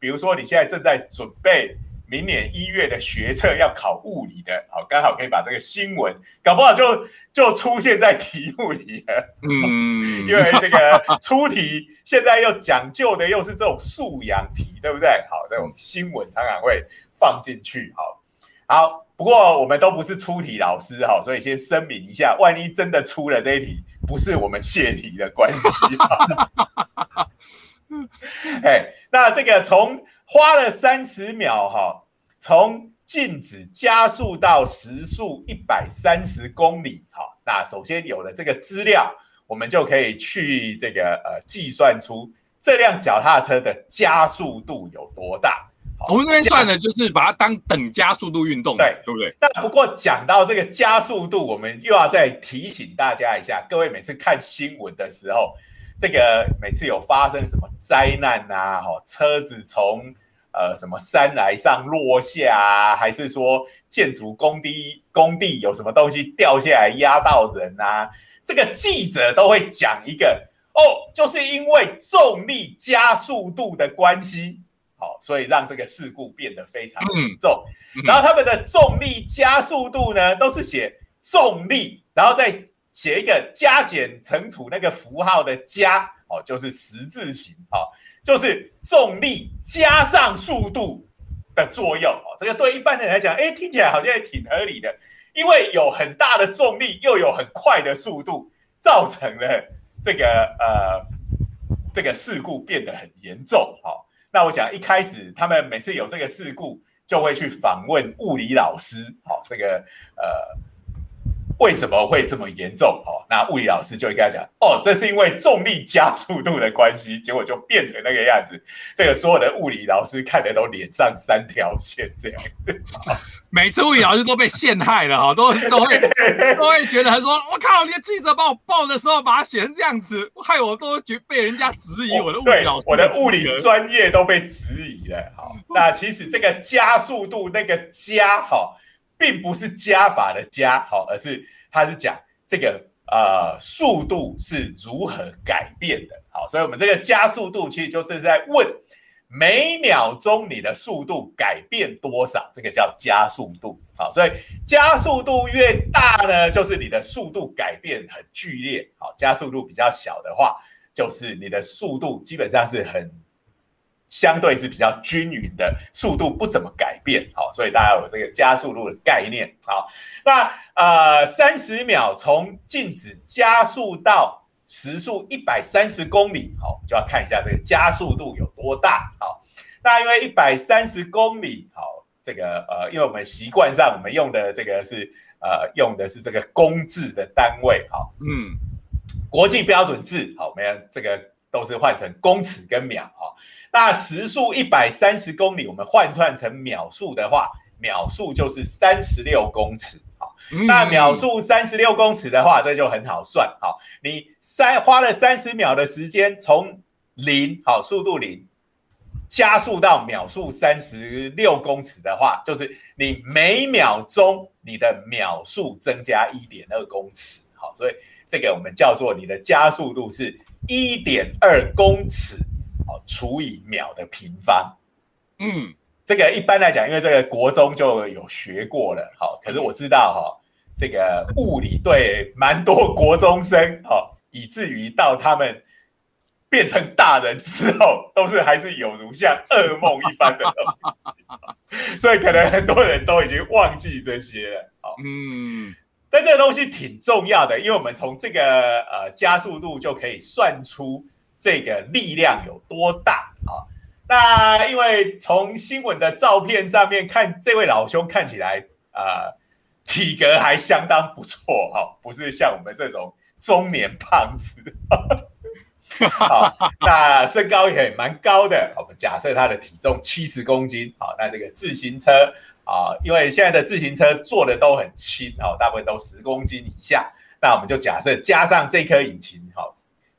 比如说你现在正在准备明年一月的学测要考物理的，好，刚好可以把这个新闻，搞不好就就出现在题目里了。嗯，因为这个出题现在又讲究的又是这种素养题，对不对？好，这种新闻常常会放进去。好，好，不过我们都不是出题老师，好，所以先声明一下，万一真的出了这一题，不是我们泄题的关系。哎，那这个从花了三十秒哈，从静止加速到时速一百三十公里哈。那首先有了这个资料，我们就可以去这个呃计算出这辆脚踏车的加速度有多大。我们这边算的就是把它当等加速度运动，对对不对？但不过讲到这个加速度，我们又要再提醒大家一下，各位每次看新闻的时候。这个每次有发生什么灾难呐？哈，车子从呃什么山崖上落下啊，还是说建筑工地工地有什么东西掉下来压到人啊？这个记者都会讲一个哦，就是因为重力加速度的关系，好，所以让这个事故变得非常严重。然后他们的重力加速度呢，都是写重力，然后再。写一个加减乘除那个符号的加哦，就是十字形哦，就是重力加上速度的作用哦。这个对一般人来讲，哎，听起来好像也挺合理的，因为有很大的重力，又有很快的速度，造成了这个呃这个事故变得很严重哦。那我想一开始他们每次有这个事故，就会去访问物理老师哦，这个呃。为什么会这么严重？哦，那物理老师就会跟他讲，哦，这是因为重力加速度的关系，结果就变成那个样子。这个所有的物理老师看的都脸上三条线，这样。每次物理老师都被陷害了，哈，都都会 都会觉得他说，我靠，连记者把我报的时候把它写成这样子，害我都觉被人家质疑我的物理老师，我的物理专业都被质疑了。好，那其实这个加速度那个加，哈。并不是加法的加好，而是它是讲这个呃速度是如何改变的，好，所以我们这个加速度其实就是在问每秒钟你的速度改变多少，这个叫加速度，好，所以加速度越大呢，就是你的速度改变很剧烈，好，加速度比较小的话，就是你的速度基本上是很。相对是比较均匀的速度，不怎么改变，好，所以大家有这个加速度的概念，好，那呃三十秒从静止加速到时速一百三十公里，好，就要看一下这个加速度有多大，好，那因为一百三十公里，好，这个呃，因为我们习惯上我们用的这个是呃用的是这个公制的单位，好，嗯，国际标准制，好，我们这个都是换成公尺跟秒，哦。那时速一百三十公里，我们换算成秒数的话，秒数就是三十六公尺。好，那秒速三十六公尺的话，这就很好算。好，你三花了三十秒的时间，从零好速度零加速到秒速三十六公尺的话，就是你每秒钟你的秒速增加一点二公尺。好，所以这个我们叫做你的加速度是一点二公尺。哦除以秒的平方，嗯，这个一般来讲，因为这个国中就有学过了，好，可是我知道哈，这个物理对蛮多国中生，哦，以至于到他们变成大人之后，都是还是有如像噩梦一般的东西，所以可能很多人都已经忘记这些了，好，嗯，但这个东西挺重要的，因为我们从这个呃加速度就可以算出。这个力量有多大啊？那因为从新闻的照片上面看，这位老兄看起来啊，体格还相当不错哈，不是像我们这种中年胖子。好，那身高也蛮高的。我们假设他的体重七十公斤。好，那这个自行车啊，因为现在的自行车做的都很轻哦，大部分都十公斤以下。那我们就假设加上这颗引擎，好。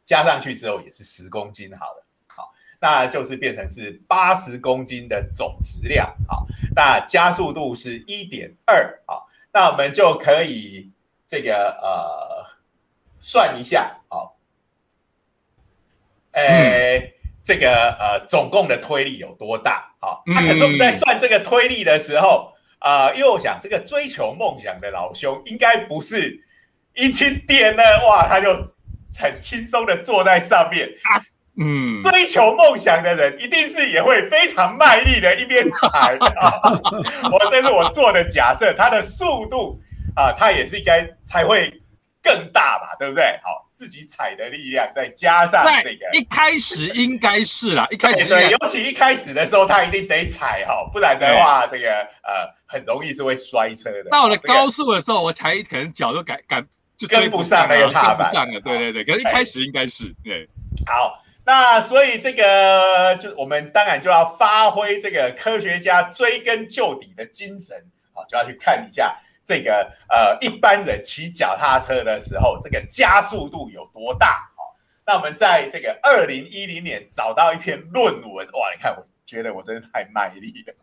加上去之后也是十公斤，好了，好，那就是变成是八十公斤的总质量，好，那加速度是一点二，好，那我们就可以这个呃算一下，好，诶，这个呃总共的推力有多大？好，嗯那可是我们在算这个推力的时候，啊，因为我想这个追求梦想的老兄应该不是一轻点呢哇，他就很轻松的坐在上面。嗯，追求梦想的人一定是也会非常卖力的一边踩 啊。我这是我做的假设，他的速度啊，它也是应该才会更大吧，对不对？好，自己踩的力量再加上这对个，一开始应该是啦，一开始对对，尤其一开始的时候，他一定得踩哈，不然的话，这个呃很容易是会摔车的。到了高速的时候，我才可能脚都赶赶就跟不上那个啊踏板跟不上了。对对对，可是一开始应该是对，好，那所以这个就我们当然就要发挥这个科学家追根究底的精神，好，就要去看一下这个呃一般人骑脚踏车的时候，这个加速度有多大。好，那我们在这个二零一零年找到一篇论文，哇，你看我。觉得我真的太卖力了，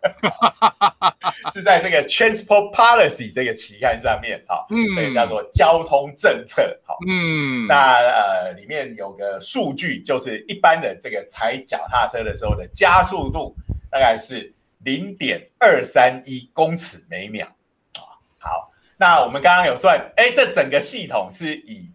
是在这个 Transport Policy 这个期刊上面，好，嗯这个叫做交通政策，好，嗯，那呃，里面有个数据，就是一般的这个踩脚踏车的时候的加速度大概是零点二三一公尺每秒那我们刚刚有算，哎，这整个系统是以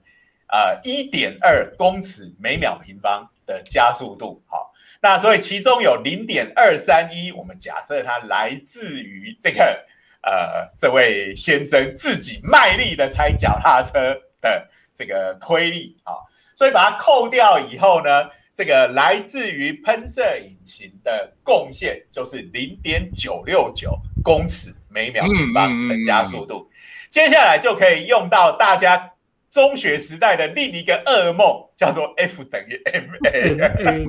呃一点二公尺每秒平方的加速度，好。那所以其中有零点二三一，我们假设它来自于这个呃这位先生自己卖力的踩脚踏车的这个推力啊，所以把它扣掉以后呢，这个来自于喷射引擎的贡献就是零点九六九公尺每秒平方的加速度。接下来就可以用到大家中学时代的另一个噩梦，叫做 F 等于 ma。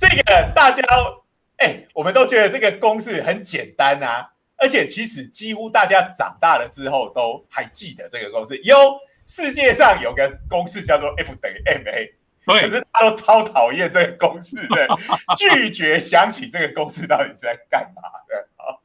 这个大家哎，我们都觉得这个公式很简单啊，而且其实几乎大家长大了之后都还记得这个公式。有世界上有个公式叫做 F 等于 ma，可，是大家都超讨厌这个公式的，拒绝想起这个公式到底是在干嘛的啊。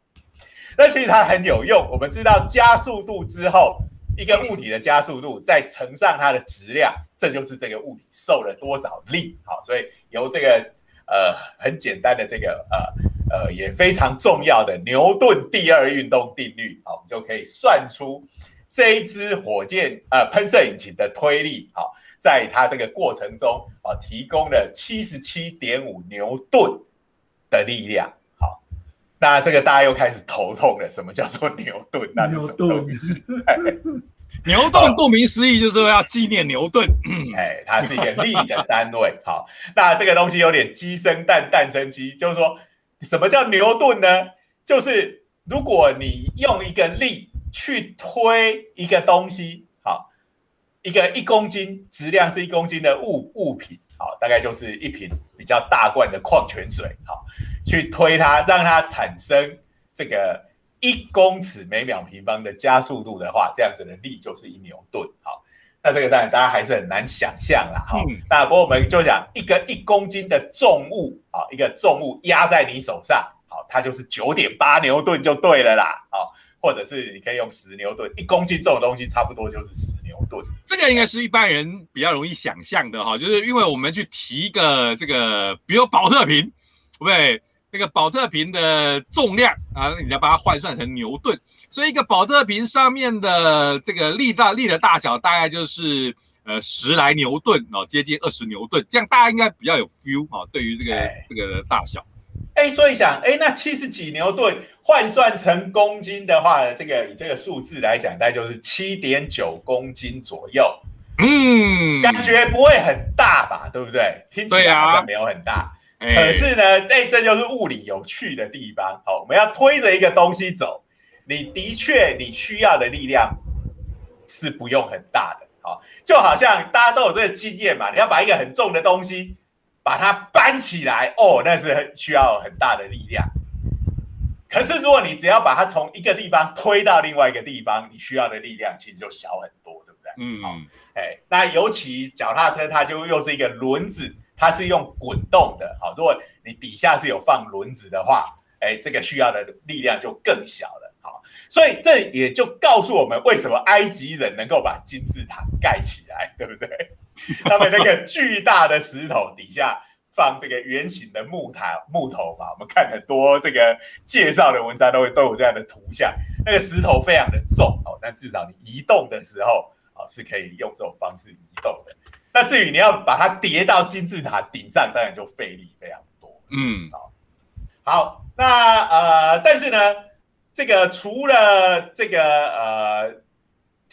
那其实它很有用，我们知道加速度之后，一个物体的加速度再乘上它的质量，这就是这个物体受了多少力。好，所以由这个呃很简单的这个呃呃也非常重要的牛顿第二运动定律，好，我们就可以算出这一支火箭呃喷射引擎的推力，好，在它这个过程中啊提供了七十七点五牛顿的力量。好，那这个大家又开始头痛了，什么叫做牛顿？那是什么东西？牛顿顾名思义就是说要纪念牛顿。哎，它是一个力的单位。好，那这个东西有点鸡生蛋，蛋生鸡，就是说什么叫牛顿呢？就是如果你用一个力去推一个东西，好，一个一公斤质量是一公斤的物物品，好，大概就是一瓶比较大罐的矿泉水，好，去推它，让它产生这个一公尺每秒平方的加速度的话，这样子的力就是一牛顿，好。那这个当然大家还是很难想象啦，哈、嗯那不过我们就讲一个一公斤的重物啊，一个重物压在你手上，好，它就是九点八牛顿就对了啦，好，或者是你可以用十牛顿，一公斤这种东西差不多就是十牛顿。这个应该是一般人比较容易想象的哈，就是因为我们去提一个这个，比如保特瓶，对不对？那个保特瓶的重量啊，你要把它换算成牛顿，所以一个保特瓶上面的这个力大力的大小大概就是呃十来牛顿哦，接近二十牛顿，这样大家应该比较有 feel 啊，对于这个哎这个大小。哎，所以想，哎，那七十几牛顿换算成公斤的话，这个以这个数字来讲，大概就是七点九公斤左右，嗯，感觉不会很大吧？对不对？听起来好像没有很大。哎可是呢，哎，这就是物理有趣的地方。好，我们要推着一个东西走，你的确你需要的力量是不用很大的。好，就好像大家都有这个经验嘛，你要把一个很重的东西把它搬起来，哦，那是很需要很大的力量。可是如果你只要把它从一个地方推到另外一个地方，你需要的力量其实就小很多，对不对？嗯，哎，那尤其脚踏车，它就又是一个轮子，它是用滚动的。好，如果你底下是有放轮子的话，哎，这个需要的力量就更小了。好，所以这也就告诉我们，为什么埃及人能够把金字塔盖起来，对不对？他们那个巨大的石头底下放这个圆形的木台木头嘛，我们看很多这个介绍的文章都会都有这样的图像。那个石头非常的重哦，但至少你移动的时候哦是可以用这种方式移动的。那至于你要把它叠到金字塔顶上，当然就费力非常多。嗯，好，好，那呃，但是呢，这个除了这个呃。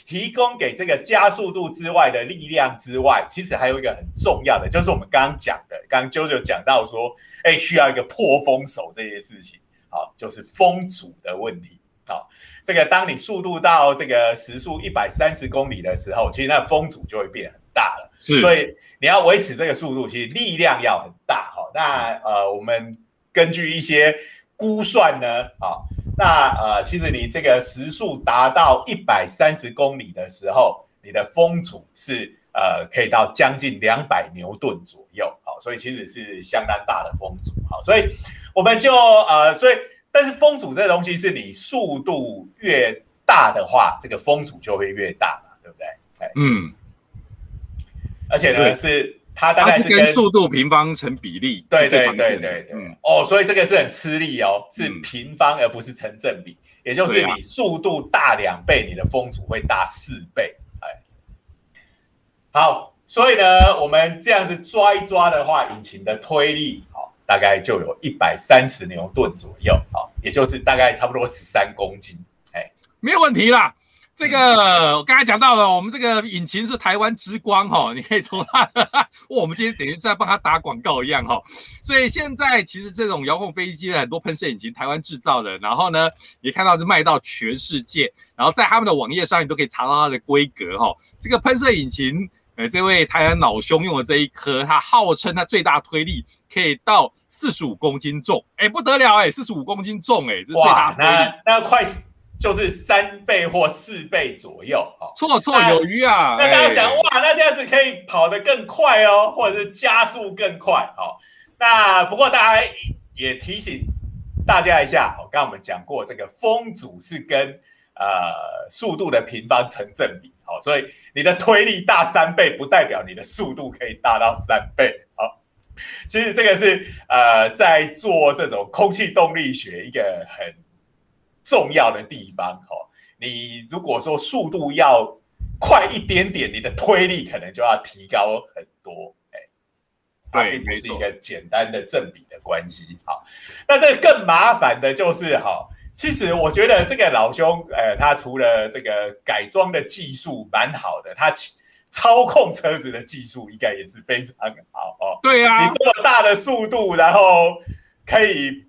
提供给这个加速度之外的力量之外，其实还有一个很重要的，就是我们刚刚讲的，刚刚啾啾讲到说，哎，需要一个破风手这些事情，好，就是风阻的问题，好，这个当你速度到这个时速一百三十公里的时候，其实那风阻就会变很大了，是，所以你要维持这个速度，其实力量要很大，哈，那呃，我们根据一些估算呢，啊。那呃，其实你这个时速达到一百三十公里的时候，你的风阻是呃可以到将近两百牛顿左右，好，所以其实是相当大的风阻，好，所以我们就呃，所以但是风阻这东西是你速度越大的话，这个风阻就会越大嘛，对不对？嗯，而且呢是。它大概是跟速度平方成比例，对对对对对，哦，所以这个是很吃力哦，是平方而不是成正比，也就是你速度大两倍，你的风阻会大四倍，哎，好，所以呢，我们这样子抓一抓的话，引擎的推力，好，大概就有一百三十牛顿左右，好，也就是大概差不多十三公斤，哎，没有问题啦。这个我刚才讲到了，我们这个引擎是台湾之光哈，你可以从它，我们今天等于是在帮他打广告一样哈。所以现在其实这种遥控飞机的很多喷射引擎，台湾制造的，然后呢，也看到是卖到全世界，然后在他们的网页上你都可以查到它的规格哈。这个喷射引擎，呃，这位台湾老兄用的这一颗，它号称它最大推力可以到四十五公斤重，哎，不得了哎，四十五公斤重哎，这最大推力，那快死。就是三倍或四倍左右，哦，绰绰有余啊。那大家想，哇，那这样子可以跑得更快哦，或者是加速更快，哦。那不过大家也提醒大家一下，哦，刚刚我们讲过，这个风阻是跟呃速度的平方成正比，好，所以你的推力大三倍，不代表你的速度可以大到三倍，好。其实这个是呃在做这种空气动力学一个很。重要的地方哦，你如果说速度要快一点点，你的推力可能就要提高很多，哎，它并不是一个简单的正比的关系。好，那这个更麻烦的就是哈，其实我觉得这个老兄，呃，他除了这个改装的技术蛮好的，他操控车子的技术应该也是非常好哦。对啊，你这么大的速度，然后可以。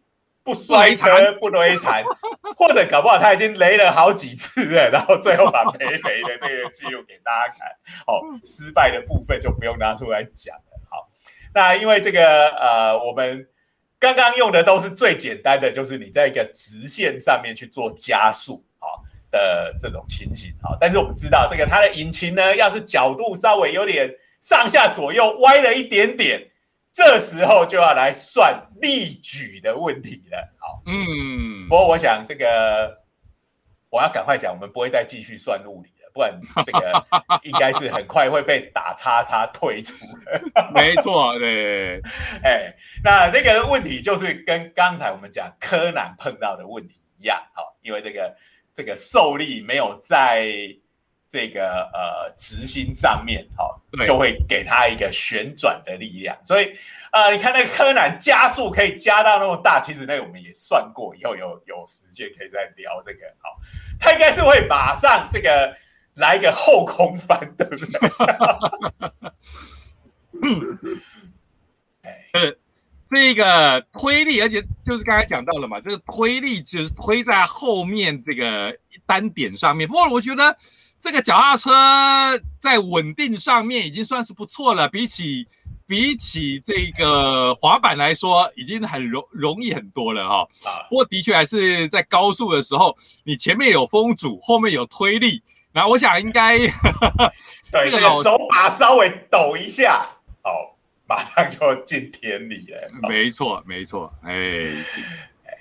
不摔车不雷残，或者搞不好他已经雷了好几次了，然后最后把赔赔的这个记录给大家看。哦，失败的部分就不用拿出来讲了。好，那因为这个呃，我们刚刚用的都是最简单的，就是你在一个直线上面去做加速啊的这种情形。好，但是我们知道这个它的引擎呢，要是角度稍微有点上下左右歪了一点点。这时候就要来算力矩的问题了。好，嗯，不过我想这个我要赶快讲，我们不会再继续算物理了，不然这个 应该是很快会被打叉叉退出。没错，对，哎，那那个问题就是跟刚才我们讲柯南碰到的问题一样，好，因为这个这个受力没有在。这个呃，直心上面哈，就会给他一个旋转的力量。所以呃，你看那个柯南加速可以加到那么大，其实那个我们也算过，以后有有时间可以再聊这个。好，他应该是会马上这个来一个后空翻，对不对？呃，这个推力，而且就是刚才讲到了嘛，就是推力就是推在后面这个单点上面。不过我觉得。这个脚踏车在稳定上面已经算是不错了，比起比起这个滑板来说，已经很容容易很多了哈。不过的确还是在高速的时候，你前面有风阻，后面有推力，那我想应该 这个手把稍微抖一下，哦，马上就进田里了。没错，没错，哎，哎，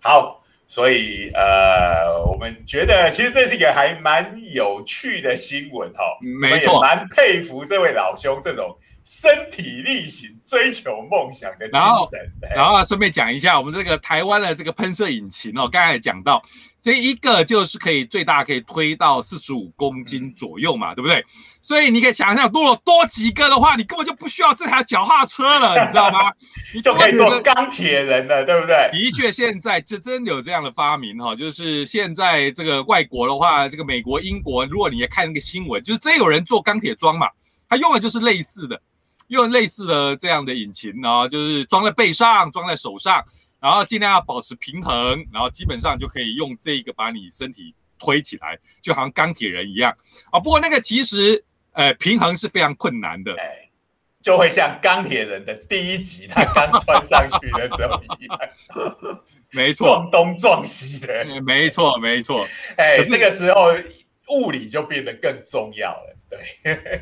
好。所以，呃，我们觉得其实这是一个还蛮有趣的新闻哈，没错，蛮佩服这位老兄这种身体力行追求梦想的精神。然后顺便讲一下，我们这个台湾的这个喷射引擎哦，刚才讲到。这一个就是可以最大可以推到四十五公斤左右嘛，对不对？所以你可以想象，多了多几个的话，你根本就不需要这台脚踏车了，你知道吗？你就可以做钢铁人了，对不对？的确，现在这真有这样的发明哈，就是现在这个外国的话，这个美国、英国，如果你也看那个新闻，就是真有人做钢铁装嘛，他用的就是类似的，用类似的这样的引擎啊，就是装在背上，装在手上。然后尽量要保持平衡，然后基本上就可以用这个把你身体推起来，就好像钢铁人一样啊。不过那个其实，呃，平衡是非常困难的，哎，就会像钢铁人的第一集他刚穿上去的时候一样，没错，撞东撞西的，没错没错。哎，这个时候物理就变得更重要了，对，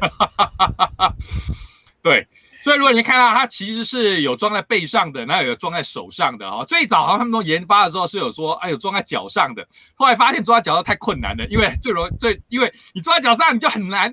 对。所以，如果你看到它其实是有装在背上的，那有装在手上的哈。最早好像他们都研发的时候是有说，哎，有装在脚上的。后来发现装在脚上太困难了，因为最容最，因为你装在脚上你就很难，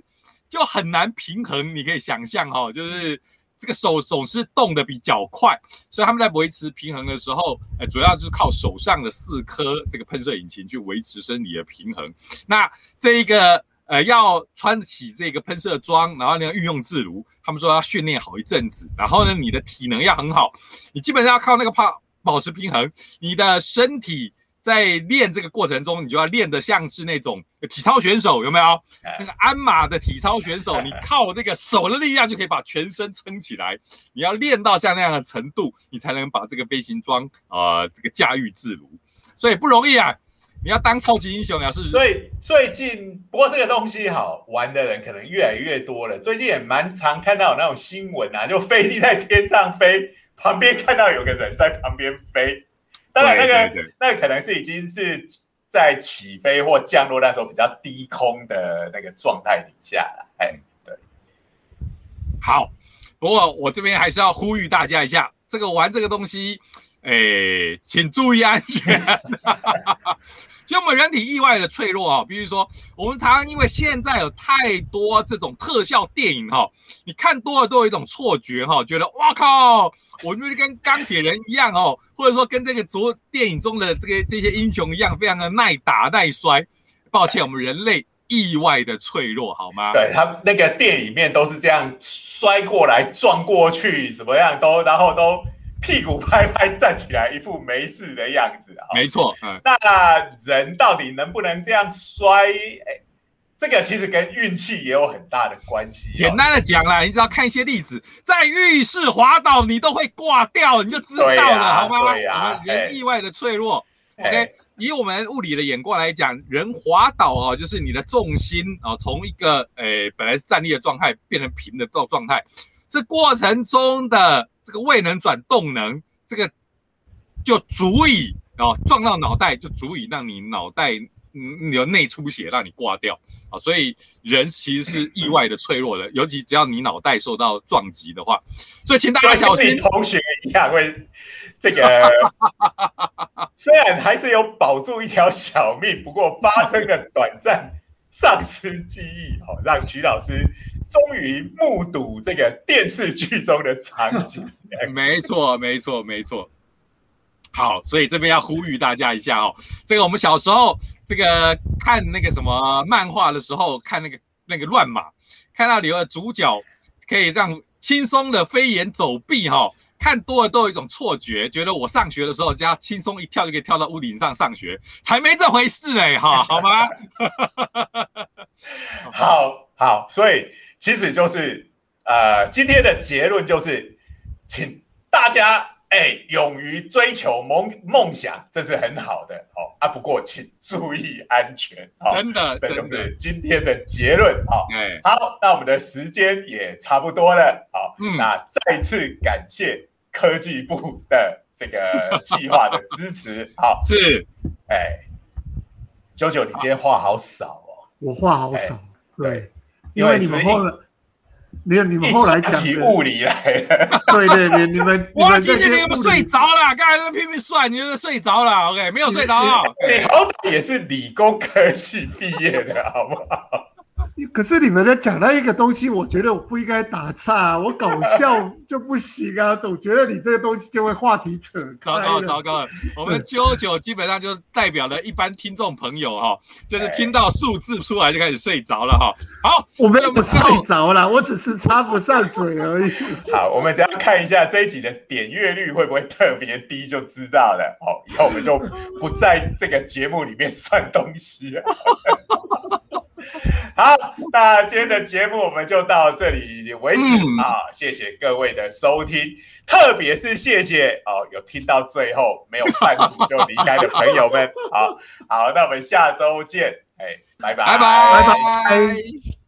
就很难平衡。你可以想象哈，就是这个手总是动的比脚快，所以他们在维持平衡的时候，哎，主要就是靠手上的四颗这个喷射引擎去维持身体的平衡。那这一个。呃，要穿起这个喷射装，然后呢运用自如。他们说要训练好一阵子，然后呢，你的体能要很好，你基本上要靠那个怕保持平衡。你的身体在练这个过程中，你就要练得像是那种体操选手，有没有？那个鞍马的体操选手，你靠这个手的力量就可以把全身撑起来。你要练到像那样的程度，你才能把这个飞行装啊这个驾驭自如，所以不容易啊。你要当超级英雄，要是所以最近不过这个东西好玩的人可能越来越多了。最近也蛮常看到有那种新闻啊，就飞机在天上飞，旁边看到有个人在旁边飞。当然，那个那个可能是已经是在起飞或降落那时候比较低空的那个状态底下了。哎，对，好。不过我这边还是要呼吁大家一下，这个玩这个东西，哎，请注意安全。其实我们人体意外的脆弱啊，比如说我们常常因为现在有太多这种特效电影哈，你看多了都有一种错觉哈，觉得哇靠，我就跟钢铁人一样哦，或者说跟这个昨电影中的这个这些英雄一样，非常的耐打耐摔。抱歉，我们人类意外的脆弱，好吗？对他那个电影面都是这样摔过来撞过去，怎么样都然后都。屁股拍拍站起来，一副没事的样子啊！没错，那人到底能不能这样摔？哎，这个其实跟运气也有很大的关系。简单的讲啦，你只要看一些例子，在浴室滑倒，你都会挂掉，你就知道了，好吗？对呀，人意外的脆弱。OK，以我们物理的眼光来讲，人滑倒哦，就是你的重心哦，从一个诶本来是站立的状态变成平的状状态，这过程中的。这个未能转动能，这个就足以哦撞到脑袋，就足以让你脑袋嗯有内出血，让你挂掉啊。所以人其实是意外的脆弱的，尤其只要你脑袋受到撞击的话，所以请大家小心。同学一样会这个，虽然还是有保住一条小命，不过发生了短暂丧失记忆，好让徐老师。终于目睹这个电视剧中的场景，没错，没错，没错。好，所以这边要呼吁大家一下哦，这个我们小时候这个看那个什么漫画的时候，看那个那个乱马，看到里头的主角可以这样轻松的飞檐走壁哈，看多了都有一种错觉，觉得我上学的时候只要轻松一跳就可以跳到屋顶上上学，才没这回事哎哈，好吗？好好，所以。其实就是，呃，今天的结论就是，请大家哎，勇于追求梦梦想，这是很好的哦啊。不过请注意安全，真的，这就是今天的结论哦。哎，好，那我们的时间也差不多了，好，那再次感谢科技部的这个计划的支持，好，是，哎，九九，你今天话好少哦，我话好少，对。因为你们后来，你看你们后来讲起物理来了，对对对，你们你们今天你们睡着了，刚才那拼命算，你就睡着了，OK，没有睡着。你好歹也是理工科系毕业的，好不好？你可是你们在讲到一个东西，我觉得我不应该打岔，我搞笑就不行啊，总觉得你这个东西就会话题扯开糟糕了。糟糕了！我们啾啾基本上就代表了一般听众朋友哈，就是听到数字出来就开始睡着了哈。好，我没那有睡着了，我只是插不上嘴而已。好，我们只要看一下这一集的点阅率会不会特别低，就知道了。好，以后我们就不在这个节目里面算东西了。好，那今天的节目我们就到这里为止、嗯啊！谢谢各位的收听，特别是谢谢哦，有听到最后没有半途就离开的朋友们。好好，那我们下周见，哎，拜拜，拜拜拜拜